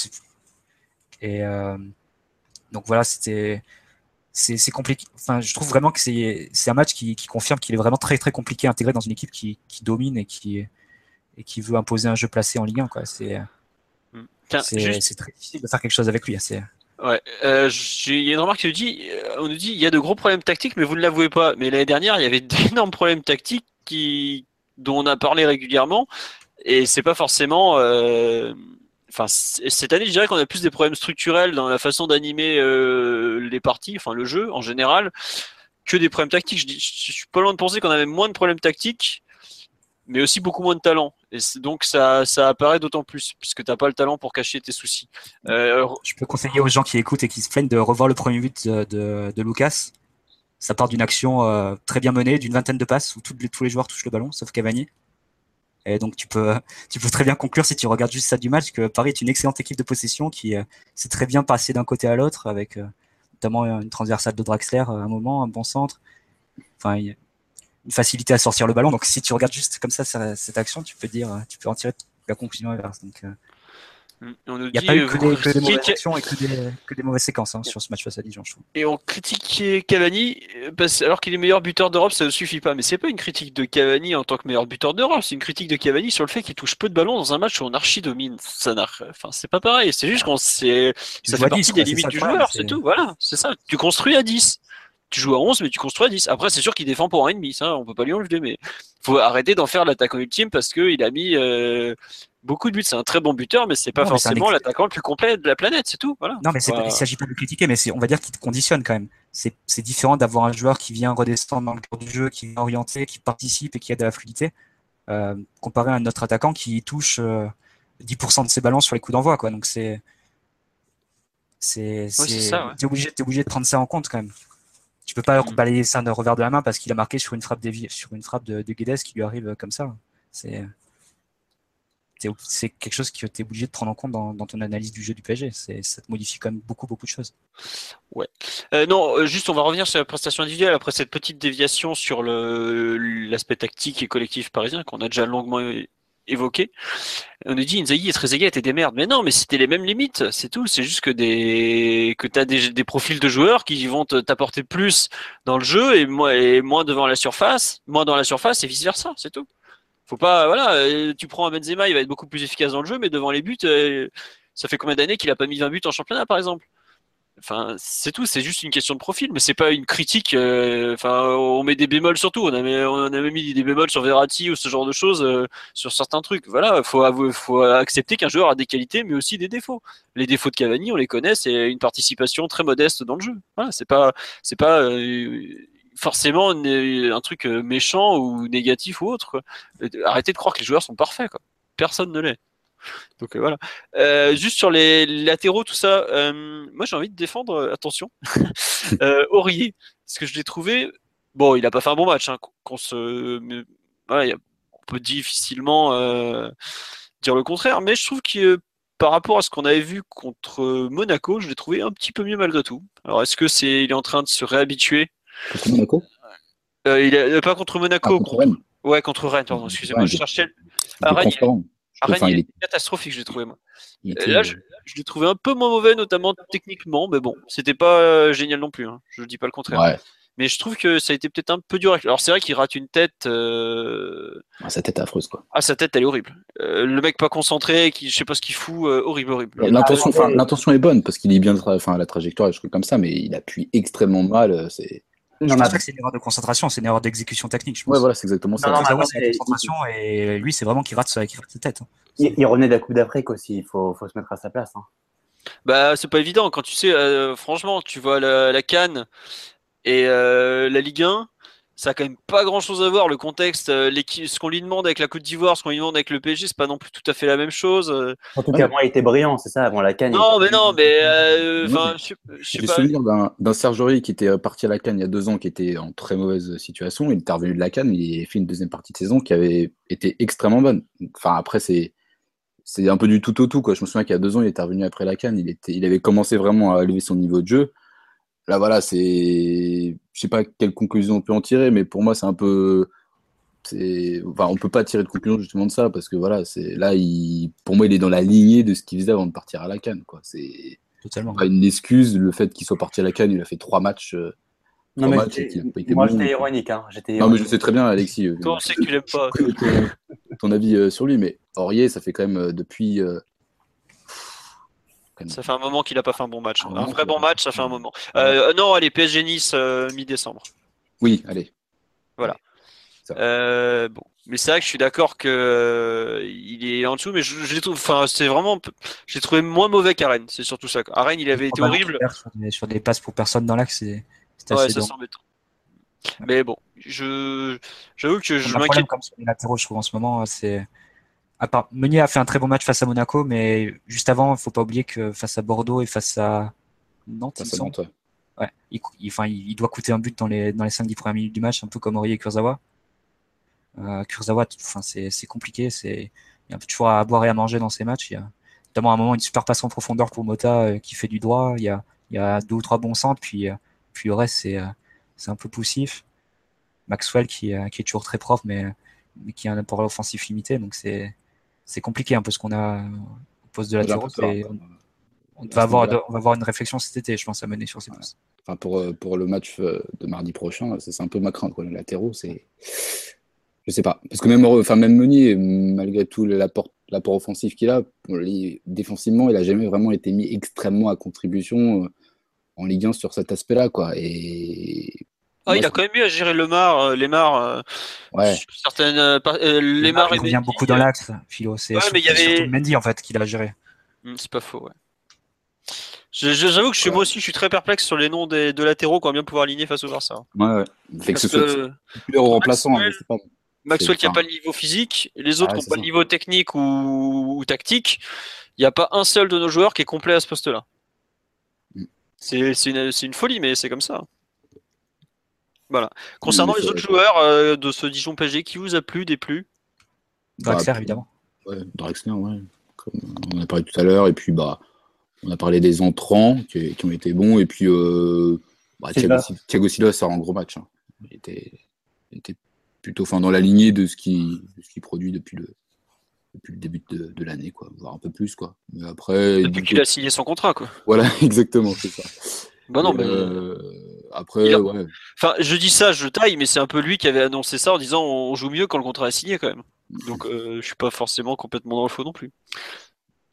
et euh, donc voilà, c'était c'est compliqué. Enfin, je trouve vraiment que c'est c'est un match qui, qui confirme qu'il est vraiment très très compliqué à intégrer dans une équipe qui, qui domine et qui et qui veut imposer un jeu placé en Ligue 1 quoi. C'est juste- c'est très difficile de faire quelque chose avec lui. hein. C'est Ouais, euh, il y a une remarque qui nous dit, euh, on nous dit, il y a de gros problèmes tactiques, mais vous ne l'avouez pas. Mais l'année dernière, il y avait (laughs) d'énormes problèmes tactiques qui, dont on a parlé régulièrement, et c'est pas forcément. euh, Enfin, cette année, je dirais qu'on a plus des problèmes structurels dans la façon d'animer euh, les parties, enfin le jeu en général, que des problèmes tactiques. Je, dis, je suis pas loin de penser qu'on avait moins de problèmes tactiques, mais aussi beaucoup moins de talent. Et donc ça, ça apparaît d'autant plus, puisque t'as pas le talent pour cacher tes soucis. Euh, je peux conseiller aux gens qui écoutent et qui se plaignent de revoir le premier but de, Lucas. Ça part d'une action euh, très bien menée, d'une vingtaine de passes où tous les joueurs touchent le ballon, sauf Cavani. Et donc tu peux, tu peux très bien conclure si tu regardes juste ça du match que Paris est une excellente équipe de possession qui euh, sait très bien passer d'un côté à l'autre avec euh, notamment une transversale de Draxler à un moment, un bon centre. Enfin, une facilité à sortir le ballon. Donc si tu regardes juste comme ça cette action, tu peux dire, tu peux en tirer la conclusion inverse. Euh, il n'y a dit, pas eu euh, que vous des, que des mauvaises critiquez- actions et que des, que des mauvaises séquences hein, sur ce match face à Dijon, je trouve. Et on critique Cavani euh, parce, alors qu'il est meilleur buteur d'Europe, ça ne suffit pas. Mais c'est pas une critique de Cavani en tant que meilleur buteur d'Europe, c'est une critique de Cavani sur le fait qu'il touche peu de ballons dans un match où on archi domine. Ça enfin, c'est pas pareil. C'est juste qu'on c'est, ça fait partie 10, des quoi, limites ça du joueur, c'est- c'est tout. Voilà, c'est ça. Tu construis à 10. Tu joues à 11, mais tu construis à 10. Après, c'est sûr qu'il défend pour un ennemi, ça, on peut pas lui enlever, mais faut arrêter d'en faire l'attaquant ultime parce qu'il a mis euh, beaucoup de buts. C'est un très bon buteur, mais c'est pas Non, forcément l'attaquant le plus complet de la planète, c'est tout. Voilà. Non, mais il s'agit pas de le critiquer, mais on va dire qu'il te conditionne quand même. C'est, différent d'avoir un joueur qui vient redescendre dans le cœur du jeu, qui est orienté, qui participe et qui a de la fluidité, euh, comparé à un autre attaquant qui touche euh, 10% de ses ballons sur les coups d'envoi, quoi. Donc c'est, c'est, c'est ça, ouais. t'es obligé, t'es obligé de prendre ça en compte quand même. Tu peux pas Mm. balayer ça d'un revers de la main parce qu'il a marqué sur une frappe, dévi- sur une frappe de, de Guedes qui lui arrive comme ça. C'est, c'est quelque chose que tu es obligé de prendre en compte dans, ton analyse du jeu du PSG. Ça te modifie quand même beaucoup, beaucoup de choses. Ouais. Euh, non, euh, juste on va revenir sur la prestation individuelle après cette petite déviation sur l'aspect tactique et collectif parisien qu'on a déjà longuement évoqué. On nous dit Inzaghi et Trezeguet étaient des merdes. Mais non, mais c'était les mêmes limites, c'est tout. C'est juste que des que tu as des, des, profils de joueurs qui vont t'apporter plus dans le jeu et, moins, et moins devant la surface, moins dans la surface et vice versa, c'est tout. Faut pas, voilà, euh, tu prends un Benzema, il va être beaucoup plus efficace dans le jeu, mais devant les buts, euh, ça fait combien d'années qu'il a pas mis 20 buts en championnat, par exemple? Enfin, c'est tout, c'est juste une question de profil, mais c'est pas une critique. Euh, enfin, on met des bémols surtout. On a, on a même mis des bémols sur Verratti ou ce genre de choses sur certains trucs. Voilà, faut, faut accepter qu'un joueur a des qualités, mais aussi des défauts. Les défauts de Cavani, on les connaît, c'est une participation très modeste dans le jeu. Voilà, c'est pas, c'est pas forcément un truc euh, méchant ou négatif ou autre. Arrêtez de croire que les joueurs sont parfaits. Quoi. Personne ne l'est. Donc euh, voilà. Euh, juste sur les latéraux, tout ça, moi j'ai envie de défendre, attention, (laughs) Aurier. Parce que je l'ai trouvé. Bon, il n'a pas fait un bon match. Hein, qu'on se... on peut difficilement dire le contraire, mais je trouve que par rapport à ce qu'on avait vu contre Monaco, je l'ai trouvé un petit peu mieux malgré tout. Alors est-ce que c'est il est en train de se réhabituer? Contre Monaco? Euh, il est, Pas contre Monaco. Ah, contre Rennes. Ouais, contre Rennes, pardon, excusez-moi. je cherchais. À Rennes, il, est catastrophique, je l'ai trouvé, moi. Là, je, l'ai trouvé un peu moins mauvais, notamment techniquement, mais bon, c'était pas euh, génial non plus. Hein. Je ne dis pas le contraire. Mais je trouve que ça a été peut-être un peu dur. Alors c'est vrai qu'il rate une tête. Euh... Ah, sa tête est affreuse quoi. Ah sa tête elle est horrible. Euh, le mec pas concentré, qui je sais pas ce qu'il fout, euh, horrible horrible. L'intention, l'intention est bonne parce qu'il est bien, enfin la trajectoire et des trucs comme ça, mais il appuie extrêmement mal. C'est non, je pense pas que c'est une erreur de concentration, c'est une erreur d'exécution technique. Je pense. Ouais, voilà, c'est exactement ça. Non, non, c'est la concentration et lui, c'est vraiment qu'il rate, sa tête. Hein. Il, renaît de la Coupe d'Afrique aussi, il faut, faut, se mettre à sa place. Hein. Bah, c'est pas évident. Quand tu sais, euh, franchement, tu vois la, la Cannes et euh, la Ligue 1, ça a quand même pas grand chose à voir. Le contexte, euh, ce qu'on lui demande avec la Côte d'Ivoire, ce qu'on lui demande avec le PSG, c'est pas non plus tout à fait la même chose. En tout cas, avant, il était brillant, c'est ça, avant la Cannes. Non, mais non, mais. Euh, J'ai souvenir d'un Serge qui était parti à la Cannes il y a deux ans, qui était en très mauvaise situation. Il était revenu de la Cannes, il a fait une deuxième partie de saison qui avait été extrêmement bonne. Enfin, après, c'est. C'est un peu du tout au tout. Quoi. Je me souviens qu'il y a deux ans, il était revenu après la Cannes. Il, était, il avait commencé vraiment à élever son niveau de jeu. Là, voilà, c'est. Je sais pas quelle conclusion on peut en tirer, mais pour moi, c'est un peu. Enfin, on peut pas tirer de conclusion justement de ça, parce que voilà, c'est là, il... pour moi, il est dans la lignée de ce qu'il faisait avant de partir à la Cannes. Quoi. C'est pas une excuse, le fait qu'il soit parti à la Cannes, il a fait trois matchs. Euh, non, mais moi, j'étais ironique. Hein. Non, mais je sais très bien, Alexis. Toi, on sait que tu l'aimes pas. Ton, avis euh, sur lui, mais Aurier, ça fait quand même euh, depuis ça fait un moment qu'il n'a pas fait un bon match. Un, vrai bon match, ça fait un moment. Euh, non, allez, PSG Nice, euh, mi-décembre. Oui, allez. Voilà. Euh, bon. Mais c'est vrai que je suis d'accord que il est en dessous, mais je, trouve, enfin, c'est vraiment, j'ai trouvé moins mauvais qu'à Rennes. C'est surtout ça. Rennes, il avait été horrible. Sur des, passes pour personne dans l'axe, c'est ouais, assez ça Mais bon, je, j'avoue que je m'inquiète. Comme sur les latéraux, je trouve en ce moment, c'est Meunier a fait un très bon match face à Monaco, mais juste avant, il faut pas oublier que face à Bordeaux et face à Nantes, ouais. il, enfin, il, doit coûter un but dans les, dans les 5-10 premières minutes du match, un peu comme Aurier et Kurzawa. Euh, Kurzawa, enfin, c'est compliqué, il y a un peu toujours à boire et à manger dans ces matchs. Il y a notamment à un moment une super passe en profondeur pour Mota euh, qui fait du droit. Il y a, il y a deux ou trois bons centres, puis, euh, puis le reste, c'est un peu poussif. Maxwell qui, qui est toujours très propre, mais, mais qui a un apport offensif limité, donc c'est c'est compliqué un peu ce qu'on a au poste de la On, on, va avoir, on va avoir une réflexion cet été, je pense, à mener sur ces postes. Enfin, pour, euh, pour le match euh, de mardi prochain, c'est un peu ma crainte. Les latéraux, c'est. Je sais pas. Parce que même, enfin, même Meunier, malgré tout l'apport offensif qu'il a, défensivement, il n'a jamais vraiment été mis extrêmement à contribution euh, en Ligue 1 sur cet aspect-là. quoi. Et ah, il a quand même eu à gérer Lemar, euh, Lemar. Euh, ouais. Certaines, euh, euh Lemar, il revient beaucoup dans l'axe, Philo. C'est ouais, avait... Mendy en fait qu'il a géré. Hmm, c'est pas faux, ouais. J'avoue que je suis, moi aussi, je suis très perplexe sur les noms des, de latéraux qu'on va bien pouvoir aligner face au Barça. Ouais, ouais. Fait que ce soit plus remplaçant. Maxwell, pas... Maxwell qui n'a pas le niveau physique, les autres ah, qui n'ont pas le niveau technique ou, ou tactique, il n'y a pas un seul de nos joueurs qui est complet à ce poste-là. Mm. C'est une, une, folie, mais c'est comme ça. Voilà. Concernant les autres joueurs euh, de ce Dijon PSG, qui vous a plu, déplu Draxler, évidemment. Ouais, Draxler, ouais. Comme on en a parlé tout à l'heure. Et puis, bah, on a parlé des entrants qui, qui ont été bons. Et puis, euh, bah, Thiago, Silva. Thiago Silva sort en gros match. hein. Il, était, il était plutôt fin, dans la lignée de ce qu'il qu'il produit depuis le, depuis le début de, de l'année, quoi. Voire un peu plus, quoi. Mais après, Depuis qu'il a signé son contrat, quoi. Voilà, (laughs) exactement, c'est ça. Bah non, Et, mais. euh, après, a- ouais. Enfin, je dis ça, je taille, mais c'est un peu lui qui avait annoncé ça en disant on joue mieux quand le contrat est signé quand même. Donc euh, je suis pas forcément complètement dans le faux non plus.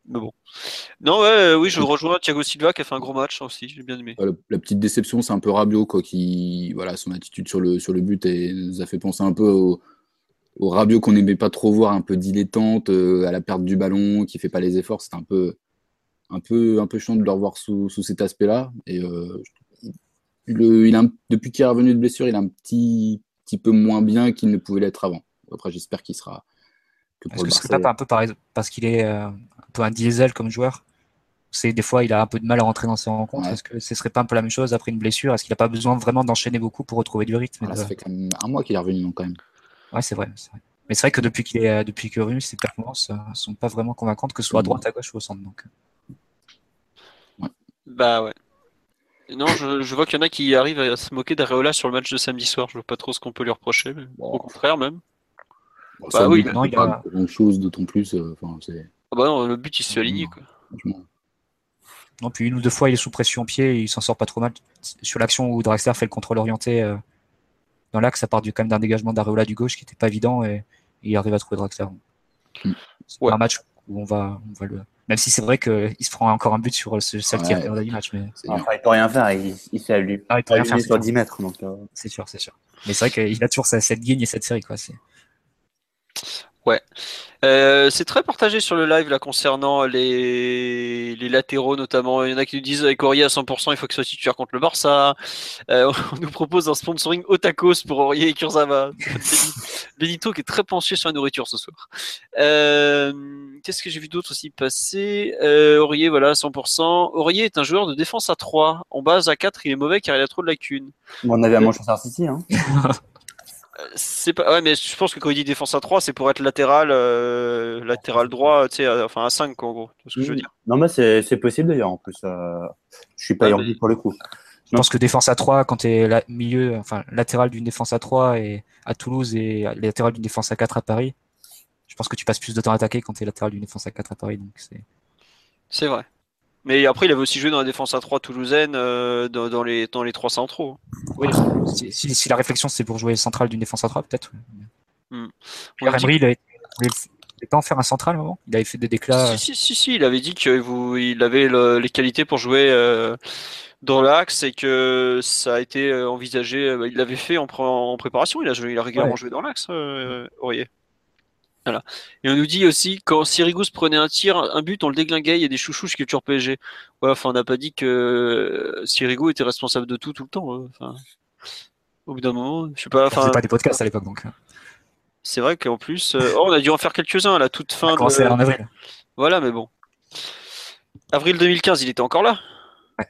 Mais bon. Non, ouais, euh, oui, je rejoins Thiago Silva qui a fait un gros match aussi, j'ai bien aimé. La petite déception, c'est un peu Rabiot, quoi, qui, voilà, son attitude sur le, sur le but et nous a fait penser un peu au, au Rabiot qu'on n'aimait pas trop voir, un peu dilettante, euh, à la perte du ballon, qui fait pas les efforts. C'était un peu, un peu, un peu chiant de le revoir sous, sous cet aspect-là. Et euh, le, il a un- depuis qu'il est revenu de blessure, il est un petit, petit peu moins bien qu'il ne pouvait l'être avant. Après, j'espère qu'il sera que Est-ce pour que ce serait Barça. pas un peu par parce qu'il est euh, un peu un diesel comme joueur C'est des fois il a un peu de mal à rentrer dans ses rencontres. Ouais. Est-ce que ce serait pas un peu la même chose après une blessure? Est-ce qu'il n'a pas besoin vraiment d'enchaîner beaucoup pour retrouver du rythme? Voilà, de- ça fait quand même un mois qu'il est revenu, donc, quand même. Ouais, c'est vrai, c'est vrai. Mais c'est vrai que depuis qu'il est euh, depuis qu'il est revenu, ses performances euh, sont pas vraiment convaincantes, que ce soit à Mhm. droite, à gauche ou au centre. Donc, Bah ouais. Non, je, je vois qu'il y en a qui arrivent à se moquer d'Areola sur le match de samedi soir. Je vois pas trop ce qu'on peut lui reprocher, mais Bon. au contraire même. Bon, Bah oui, il non, a il pas a- grand chose d'autant plus. euh, Enfin, c'est Ah bah non, le but il se fait aligner quoi. non, puis une ou deux fois, il est sous pression au pied, et il s'en sort pas trop mal. Sur l'action où Draxler fait le contrôle orienté euh, dans l'axe, ça part du, quand même d'un dégagement d'Areola du gauche qui était pas évident et, et il arrive à trouver Draxler. Mm. C'est Ouais. un match où on va, on va le. Même si c'est vrai qu'il se prend encore un but sur ce- celle qui est Ouais. dernier du match, mais. Enfin, il peut rien faire, il, il fait allumer Ah, il peut rien faire, c'est sur sûr. 10 mètres. Donc, euh, c'est sûr, c'est sûr. Mais c'est vrai qu'il a toujours sa- cette gagne et cette série, quoi. C'est- Euh, c'est très partagé sur le live là concernant les, les latéraux notamment. Il y en a qui nous disent avec Aurier à 100%, il faut qu'il soit titulaire contre le Barça. Euh, (laughs) on nous propose un sponsoring au tacos pour Aurier et Kurzawa. Benito qui est très penché sur la nourriture ce soir. Euh, Qu'est-ce que j'ai vu d'autre aussi passer? Euh, Aurier, voilà, 100%. Aurier est un joueur de défense à 3. En base à 4, il est mauvais car il a trop de lacunes. bon, on avait à Manchester City. Hein. (laughs) C'est pas ouais mais je pense que quand il dit défense à 3 c'est pour être latéral euh, latéral droit tu sais à- enfin à 5 quoi, en gros c'est ce que je veux dire Non, mais c'est c'est possible d'ailleurs. En plus, euh, je suis pas Ah, mais- pour le coup. Je pense que défense à 3, quand tu es la, milieu, enfin latéral d'une défense à 3 et à Toulouse et latéral d'une défense à 4 à Paris, je pense que tu passes plus de temps à attaquer quand tu es latéral d'une défense à 4 à Paris. Donc c'est c'est vrai mais après il avait aussi joué dans la défense à 3 toulousaine euh, dans, dans les dans les trois centraux oui, si, si- si la réflexion c'est pour jouer central d'une défense à 3, peut-être. Pierre Emery, il avait, il voulait pas en faire un central à un moment Il avait fait des déclats. si, si si si il avait dit que vous il avait le- les qualités pour jouer euh, dans l'axe et que ça a été euh, envisagé euh, il l'avait fait en, en préparation il a joué il a régulièrement Ouais. joué dans l'axe euh, Aurier voilà. Et on nous dit aussi quand Sirigus prenait un tir, un but, on le déglinguait, il y a des chouchouches qui est toujours PSG. Ouais, enfin, on n'a pas dit que euh, Sirigu était responsable de tout tout le temps. hein. Enfin, au bout d'un moment, je sais pas. On Enfin, pas des podcasts à l'époque, donc c'est vrai qu'en plus, euh, oh, on a dû en faire quelques-uns à la toute on fin. a commencé de- en avril. Voilà, mais bon. Avril 2015, il était encore là. Ouais.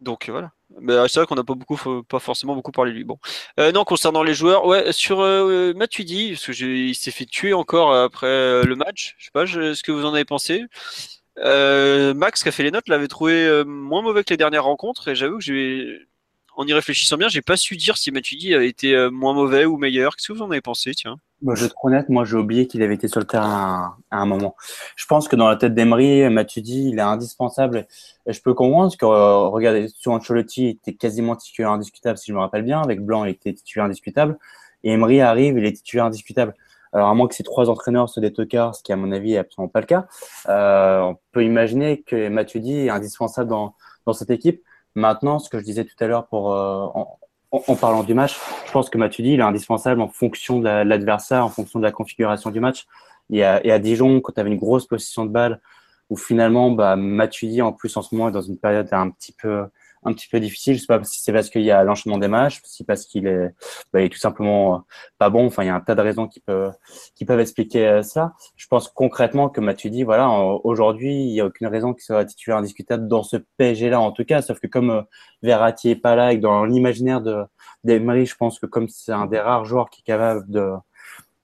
Donc voilà. Euh, c'est vrai qu'on n'a pas beaucoup, pas forcément beaucoup parlé de lui. Bon. Euh, non, concernant les joueurs, ouais, sur euh, Matuidi, parce que il s'est fait tuer encore après euh, le match. Je sais pas je- ce que vous en avez pensé. Euh, Max qui a fait les notes l'avait trouvé euh, moins mauvais que les dernières rencontres et j'avoue que j'ai, en y réfléchissant bien, j'ai pas su dire si Matuidi avait été euh, moins mauvais ou meilleur. Qu'est-ce que vous en avez pensé, tiens? Je vais être honnête, moi j'ai oublié qu'il avait été sur le terrain à, un moment. Je pense que dans la tête d'Emery, Matuidi, il est indispensable. Je peux comprendre parce que, euh, regardez, sur Ancelotti, il était quasiment titulaire indiscutable, si je me rappelle bien. Avec Blanc, il était titulaire indiscutable. Et Emery arrive, il est titulaire indiscutable. Alors, à moins que ces trois entraîneurs soient des tocards, ce qui, à mon avis, est absolument pas le cas, euh, on peut imaginer que Matuidi est indispensable dans, dans cette équipe. Maintenant, ce que je disais tout à l'heure pour, euh, en, parlant du match, je pense que Matuidi, il est indispensable en fonction de la- de l'adversaire, en fonction de la configuration du match. Et à, Dijon, quand tu avais une grosse possession de balle, où finalement, bah, Matuidi, en plus, en ce moment, est dans une période un petit peu, un petit peu difficile. Je sais pas si c'est parce qu'il y a l'enchaînement des matchs, si parce qu'il est, bah, est tout simplement euh, pas bon. Enfin, il y a un tas de raisons qui peuvent, qui peuvent expliquer euh, ça. Je pense concrètement que Matuidi, voilà, en- aujourd'hui, il n'y a aucune raison qu'il soit titulaire indiscutable dans ce PSG-là, en tout cas. Sauf que comme euh, Verratti est pas là et que dans l'imaginaire de d'Emery, je pense que comme c'est un des rares joueurs qui est capable de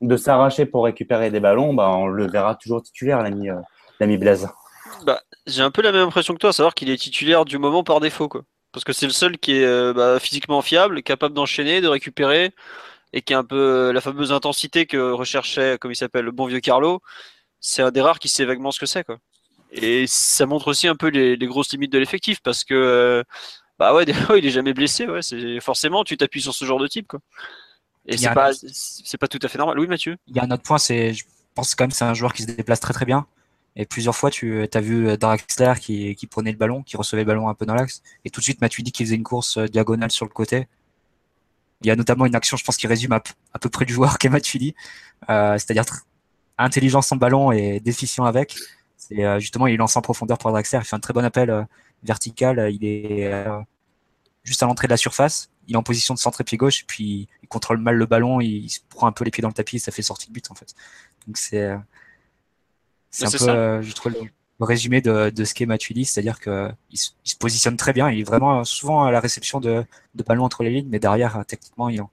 de s'arracher pour récupérer des ballons, bah, on le verra toujours titulaire, l'ami l'ami Blaise. Bah, j'ai un peu la même impression que toi, à savoir qu'il est titulaire du moment par défaut, quoi. Parce que c'est le seul qui est euh, bah, physiquement fiable, capable d'enchaîner, de récupérer, et qui a un peu euh, la fameuse intensité que recherchait, comme il s'appelle, le bon vieux Carlo. C'est un des rares qui sait vaguement ce que c'est, quoi. Et ça montre aussi un peu les, les grosses limites de l'effectif, parce que euh, bah ouais, (laughs) il est jamais blessé, ouais. C'est forcément tu t'appuies sur ce genre de type, quoi. Et c'est pas, c'est pas tout à fait normal. Oui, Mathieu? Il y a un autre point, c'est, je pense quand même que c'est un joueur qui se déplace très très bien. Et plusieurs fois, tu as vu Draxler qui, prenait le ballon, qui recevait le ballon un peu dans l'axe. Et tout de suite, Matuidi qui faisait une course euh, diagonale sur le côté. Il y a notamment une action, je pense, qui résume à, peu près du joueur qu'est Matuidi. Euh, c'est-à-dire intelligent sans ballon et déficient avec. C'est euh, justement, il lance en profondeur pour Draxler. Il fait un très bon appel euh, vertical. Il est euh, juste à l'entrée de la surface. Il est en position de centre et pied gauche. Puis, il contrôle mal le ballon. Il, se prend un peu les pieds dans le tapis. Et ça fait sortie de but, en fait. Donc, c'est euh, c'est un peu, ça. euh, je trouve, le, résumé de, de ce qu'est Matuidi. C'est-à-dire que il se, il se positionne très bien. Il est vraiment souvent à la réception de, de ballons entre les lignes. Mais derrière, euh, techniquement, il en,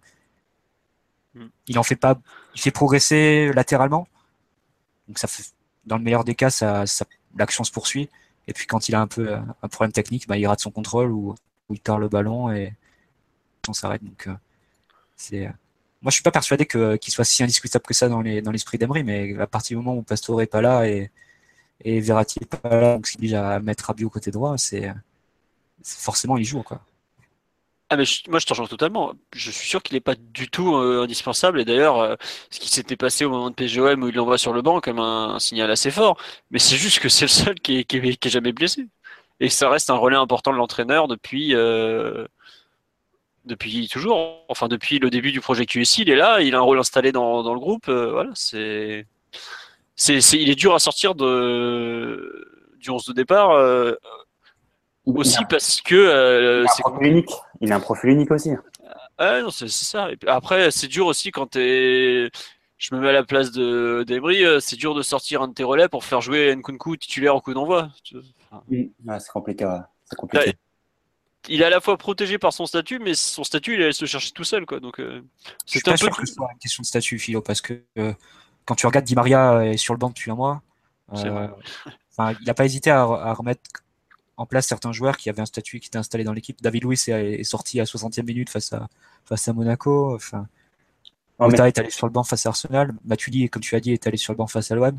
Mm. il en fait pas. Il fait progresser latéralement. Donc, ça fait, dans le meilleur des cas, ça, ça, l'action se poursuit. Et puis quand il a un peu euh, un problème technique, bah, il rate son contrôle ou, ou il perd le ballon et on s'arrête. Donc euh, c'est, euh, moi je suis pas persuadé que qu'il soit si indiscutable que ça dans les dans l'esprit d'Emery, mais à partir du moment où Pastore est pas là et et Verratti est pas là, donc déjà à mettre Rabiot côté droit, c'est, euh, forcément il joue quoi. Ah mais moi je te rejoins totalement. Je suis sûr qu'il n'est pas du tout euh, indispensable. Et d'ailleurs, euh, ce qui s'était passé au moment de PGOM où il l'envoie sur le banc comme un, un signal assez fort. Mais c'est juste que c'est le seul qui est, qui est- jamais blessé. Et ça reste un relais important de l'entraîneur depuis euh, depuis toujours. Enfin depuis le début du projet QSI, il est là, il a un rôle installé dans, dans le groupe. euh, voilà, c'est c'est c'est- il est dur à sortir de du 11 de départ euh, aussi parce que euh, Il a c'est un profil unique. Il a un profil unique aussi. Ah non, c'est ça. Et puis après, c'est dur aussi quand t'es. Je me mets à la place de euh, c'est dur de sortir un de tes relais pour faire jouer Nkunku titulaire au coup d'envoi. Enfin, Ouais, c'est compliqué. ouais. Compliqué. Il est à la fois protégé par son statut, mais son statut, il allait se chercher tout seul, quoi. Donc, euh, Je suis c'est un pas peu. sûr que ce soit une question de statut, Philo, parce que euh, quand tu regardes Di Maria est sur le banc depuis un mois, C'est euh, il n'a pas hésité à, à remettre en place certains joueurs qui avaient un statut qui était installé dans l'équipe. David Luiz est, est sorti à 60e minute face à, face à Monaco. Enfin, Ouais, mais- est allé sur le banc face à Arsenal. Matuidi, comme tu as dit, est allé sur le banc face à l'OM.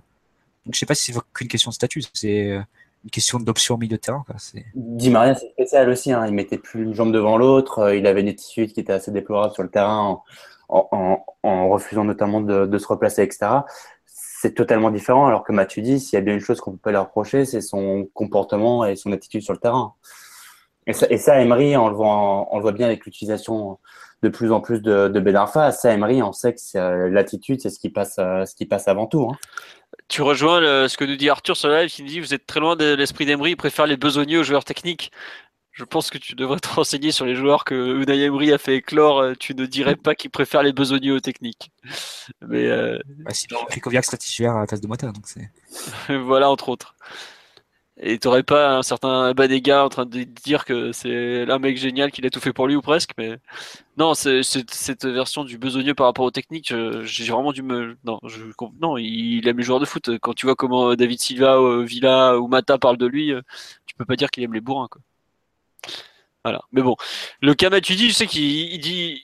Donc je sais pas si c'est qu'une question de statut, c'est euh, une question d'option au milieu de terrain. Quoi. Di Maria, c'est spécial aussi. Hein. Il mettait plus une jambe devant l'autre. Euh, Il avait une attitude qui était assez déplorable sur le terrain en, refusant notamment de, se replacer, etc. C'est totalement différent. Alors que Matuidi, s'il y a bien une chose qu'on peut pas lui reprocher, c'est son comportement et son attitude sur le terrain. Et ça, et Emery, on le voit, on le voit bien avec l'utilisation de plus en plus de, de Ben Arfa. Ça, Emery, on sait que c'est, euh, l'attitude, c'est ce qui passe, euh, ce qui passe avant tout. Hein. Tu rejoins le- ce que nous dit Arthur sur le live qui nous dit Vous êtes très loin de l'esprit d'Emery, il préfère les besogneux aux joueurs techniques. Je pense que tu devrais (laughs) te renseigner sur les joueurs que Unai Emery a fait éclore. euh, Tu ne dirais pas qu'il préfère les besogneux aux techniques. Mais euh, Bah, sinon, Krikoviak serait titulaire à la place de Mota. Donc c'est... (laughs) voilà, entre autres. Et t'aurais pas un certain Banega en train de dire que c'est un mec génial qu'il a tout fait pour lui ou presque, mais non, c'est, cette version du besogneux par rapport aux techniques, je- j'ai vraiment dû me, non, je, non, il aime les joueurs de foot. Quand tu vois comment David Silva, euh, Villa ou Mata parlent de lui, euh, tu peux pas dire qu'il aime les bourrins, quoi. Voilà. Mais bon, le cas Matuidi, je sais qu'il il dit,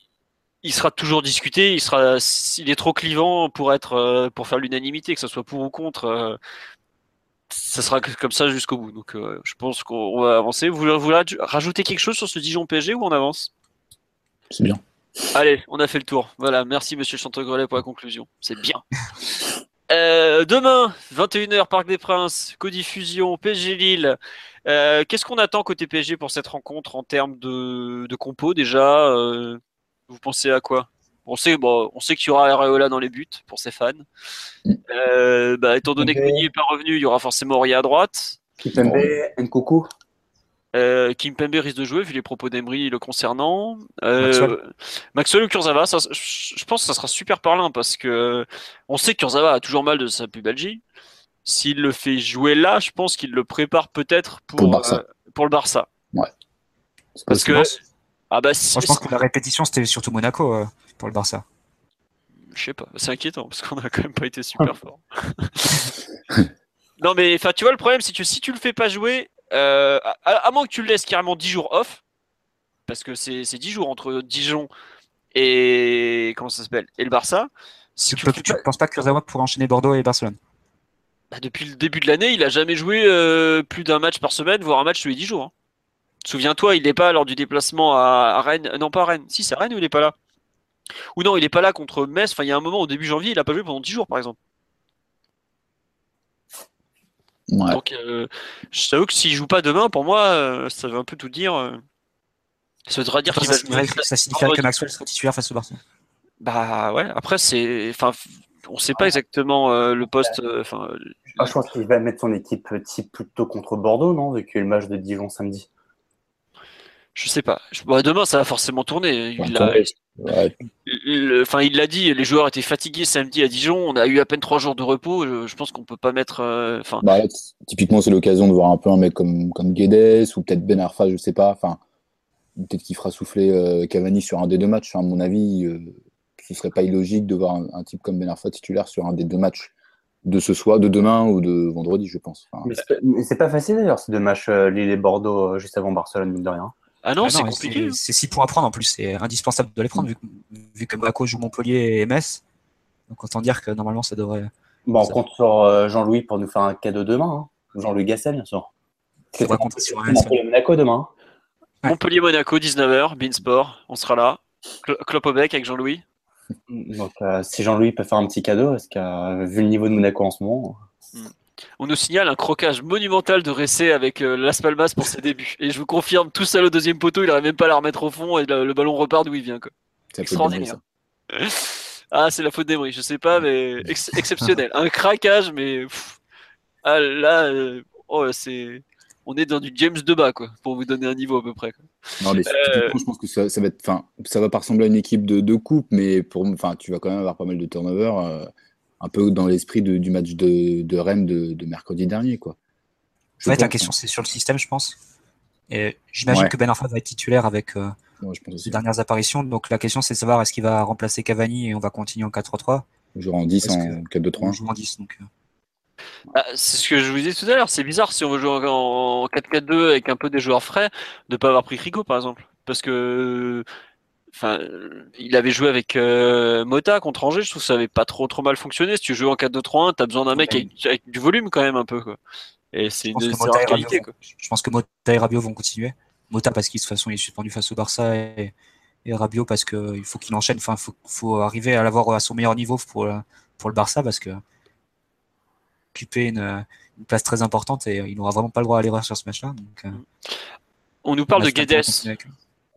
il sera toujours discuté, il sera, il est trop clivant pour être, euh, pour faire l'unanimité, que ce soit pour ou contre. Ça sera comme ça jusqu'au bout. Donc, euh, je pense qu'on va avancer. Vous vous voulez rajouter quelque chose sur ce Dijon PSG ou on avance? C'est bien. Allez, on a fait le tour. Voilà, merci Monsieur Chantegrelet pour la conclusion. C'est bien. (laughs) Euh, demain, 21h, Parc des Princes, codiffusion, PSG Lille. Euh, Qu'est-ce qu'on attend côté PSG pour cette rencontre en termes de, de compo déjà? Euh, Vous pensez à quoi? On sait, bon, on sait qu'il y aura Areola dans les buts pour ses fans. Euh, bah, étant donné que. Meunier n'est pas revenu, il y aura forcément Aurier à droite. Kipembe, Nkoukou. Euh, Kim Pembe risque de jouer vu les propos d'Emery le concernant. Euh, Maxwell. Maxwell ou Kurzawa, ça, je pense que ça sera super parlant parce que on sait que Kurzawa a toujours mal de sa pubalgie. S'il le fait jouer là, je pense qu'il le prépare peut-être pour, Pour le Barça. euh, pour le Barça. C'est Parce que ah bah si- Moi, je pense que la répétition, c'était surtout Monaco euh, pour le Barça. Je sais pas, c'est inquiétant parce qu'on a quand même pas été super fort. (laughs) non mais enfin tu vois le problème c'est que si tu le fais pas jouer, euh, à, à moins que tu le laisses carrément 10 jours off, parce que c'est c'est 10 jours entre Dijon et comment ça s'appelle et le Barça. Si Tu ne pas- penses pas que Kurzawa pourrait enchaîner Bordeaux et Barcelone? Bah, depuis le début de l'année, il a jamais joué euh, plus d'un match par semaine, voire un match tous les 10 jours. hein. Souviens-toi, il n'est pas lors du déplacement à, à Rennes. euh, Non, pas à Rennes. Si, c'est à Rennes où il est pas là. Ou non, il est pas là contre Metz. Enfin, il y a un moment au début janvier, il a pas joué pendant 10 jours, par exemple. Ouais. Donc, euh, je t'avoue que s'il joue pas demain, pour moi, euh, ça veut un peu tout dire. euh. Ça voudra dire qu'il va jouer. ça signifierait que Maxwell serait titulaire face au Barça. Bah ouais. Après, c'est, enfin, on sait pas exactement euh, le poste. euh, Enfin, Ah, je pense qu'il va mettre son équipe type plutôt contre Bordeaux, non Vu qu'il y a eu le match de Dijon samedi. Je sais pas. Bah, demain, ça va forcément tourner. Il. Ouais. L'a dit, les joueurs étaient fatigués samedi à Dijon. On a eu à peine trois jours de repos. Je, je pense qu'on peut pas mettre. euh, Bah, typiquement, c'est l'occasion de voir un peu un mec comme, comme Guedes ou peut-être Ben Arfa, je sais pas. Enfin, peut-être qu'il fera souffler euh, Cavani sur un des deux matchs. Enfin, à mon avis, euh, ce serait pas illogique de voir un, un type comme Ben Arfa titulaire sur un des deux matchs de ce soir, de demain ou de vendredi, je pense. Enfin, Mais c'est pas- facile d'ailleurs, ces deux matchs euh, Lille et Bordeaux juste avant Barcelone, mine de rien. Ah non, Ah c'est compliqué. hein. C'est 6 points à prendre en plus, c'est indispensable de les prendre vu, que- vu que Monaco joue Montpellier et Metz. Donc autant dire que normalement ça devrait. Bon, on Ça- compte sur euh, Jean-Louis pour nous faire un cadeau demain. hein. Jean-Louis Gasset, bien sûr. On va compter sur un C'est Montpellier Monaco demain. Ouais. Montpellier-Monaco, 19h, Beansport. On sera là. Cl- au bec avec Jean-Louis. Donc, euh, si Jean-Louis peut faire un petit cadeau, parce que euh, vu le niveau de Monaco en ce moment, On nous signale un crocage monumental de Ressé avec euh, Las Palmas pour ses débuts. Et je vous confirme, tout seul au deuxième poteau, il n'arrive même pas à la remettre au fond et le, le ballon repart d'où il vient. Quoi. Extraordinaire. Ah, c'est la faute d'Emery, je sais pas, mais ex- exceptionnel. Un craquage, mais pff. ah, là, euh, oh, c'est, on est dans du James Deba, quoi, pour vous donner un niveau à peu près. quoi. Non, mais Euh, je pense que ça, ça va être, enfin, ça va pas ressembler à une équipe de, de coupe, mais pour, enfin, tu vas quand même avoir pas mal de turnover, euh, un peu dans l'esprit du match de, de Rennes de, de mercredi dernier, quoi. Je En fait, la pense, question c'est sur le système, je pense. Et j'imagine Ouais. que Ben Arfa va être titulaire avec euh, Ouais, je pense aussi. ses dernières apparitions. Donc la question c'est de savoir est-ce qu'il va remplacer Cavani et on va continuer en 4-3-3 On jouera en 10 Parce en que- 4-2-3. ou jouer en 10. Donc, euh, Ah, c'est ce que je vous disais tout à l'heure, c'est bizarre si on veut jouer en 4-4-2 avec un peu des joueurs frais, de pas avoir pris Rico par exemple. Parce que. Enfin, il avait joué avec euh, Mota contre Angers, je trouve que ça avait pas trop trop mal fonctionné. Si tu joues en 4-2-3-1, t'as besoin d'un mec avec, avec du volume quand même un peu. Quoi. Et c'est une de que vont- Quoi. je pense que Mota et Rabiot vont continuer. Mota parce qu'il de toute façon il est suspendu face au Barça et, et Rabiot parce qu'il faut qu'il enchaîne. Enfin, faut, faut arriver à l'avoir à son meilleur niveau pour, pour le Barça parce que occuper une, une place très importante et il n'aura vraiment pas le droit à l'erreur sur ce match-là. Donc, euh, On nous parle de Guedes.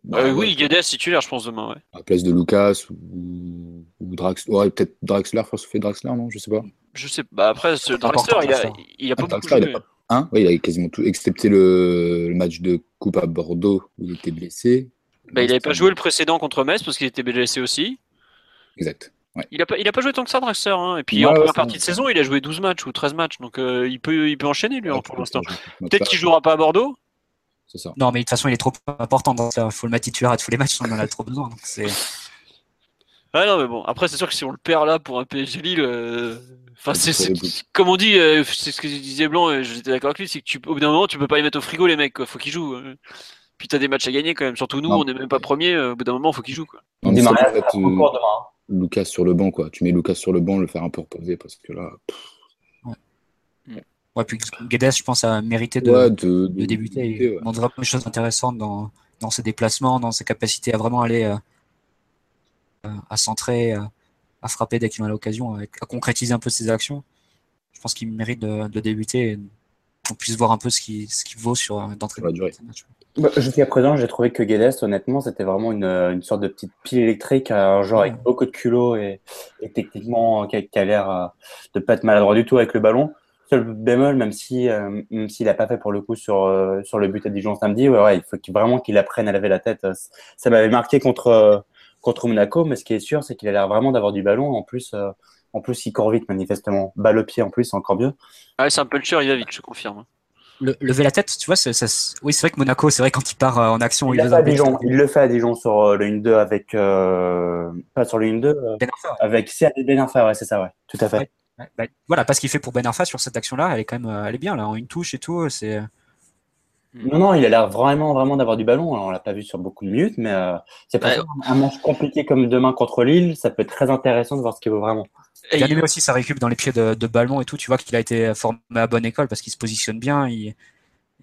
Bah, Euh, oui, Guedes titulaire, je pense, demain. Ouais. À la place de Lucas ou, ou Draxler. Ouais, peut-être Draxler, faire souffler Draxler, non Je sais pas. Je sais pas. Après, ce C'est important, Draxler, il a, Draxler. il a pas Ah, beaucoup Draxler, il a joué. pas- Hein? Oui, il a quasiment tout, excepté le, le match de Coupe à Bordeaux où il était blessé. Bah, il avait pas joué le précédent contre Metz parce qu'il était blessé aussi. Exact. Ouais. Il a pas, il a pas joué tant que ça, Draxler. Hein. Et puis Ouais, en première partie de saison, il a joué 12 matchs ou 13 matchs. Donc euh, il, peut, il peut enchaîner, lui, hein, pour l'instant. Peut-être Peut-être qu'il jouera pas à Bordeaux. C'est ça. Non, mais de toute façon, il est trop important. Il faut le mettre titulaire à tous les matchs, on en a trop besoin. Donc c'est Ah non, mais bon. Après, c'est sûr que si on le perd là pour un PSG Lille. euh, Enfin, c'est, comme on dit, euh, c'est ce que disait Blanc, et j'étais d'accord avec lui, c'est que tu, au bout d'un moment, tu peux pas les mettre au frigo, les mecs, quoi. Faut qu'ils jouent. euh. Puis t'as des matchs à gagner quand même. Surtout nous, Non. on n'est même pas premier. euh, Au bout d'un moment, faut qu'ils jouent, quoi. Non, en fait, euh, hein. Lucas sur le banc, quoi. Tu mets Lucas sur le banc, le faire un peu reposer parce que là. Ouais, puis Guedes, je pense, a mérité de, ouais, de, de débuter. Il ouais. montre vraiment des choses intéressantes dans, dans ses déplacements, dans ses capacités à vraiment aller euh, euh, à centrer, euh, à frapper dès qu'il en a l'occasion, à, à concrétiser un peu ses actions. Je pense qu'il mérite de, de débuter et qu'on puisse voir un peu ce qu'il ce qu'il vaut sur d'entrée. Durée. de match. Bah, Jusqu'à présent, j'ai trouvé que Guedes, honnêtement, c'était vraiment une, une sorte de petite pile électrique, un genre avec beaucoup de culot et, et techniquement qui a, qui a l'air de pas être maladroit du tout avec le ballon. Seul bémol, même si euh, même s'il a pas fait pour le coup sur euh, sur le but à Dijon samedi, ouais, ouais, il faut vraiment qu'il apprenne à lever la tête. Ça m'avait marqué contre euh, contre Monaco, mais ce qui est sûr, c'est qu'il a l'air vraiment d'avoir du ballon. En plus, euh, en plus, il court vite manifestement. Balle au pied, en plus, c'est encore mieux. Ah, c'est un puncher, il va vite, je confirme. lever la tête, tu vois, ça, oui, c'est vrai que Monaco, c'est vrai quand il part en action, il, il, le fait à Dijon, il le fait à Dijon sur le 1-2 avec, pas sur le 1-2, ben avec c'est Ben Arfa, ouais, c'est ça, ouais, tout à fait. Bah, voilà, parce qu'il fait pour Ben Arfa sur cette action-là, elle est quand même, elle est bien là, en une touche et tout, c'est. Non, non, il a l'air vraiment, vraiment d'avoir du ballon. Alors, on l'a pas vu sur beaucoup de minutes, mais euh, c'est pas un match compliqué comme demain contre Lille. Ça peut être très intéressant de voir ce qu'il vaut vraiment. J'ai aimé aussi sa récup dans les pieds de, de ballon et tout. Tu vois qu'il a été formé à bonne école parce qu'il se positionne bien il,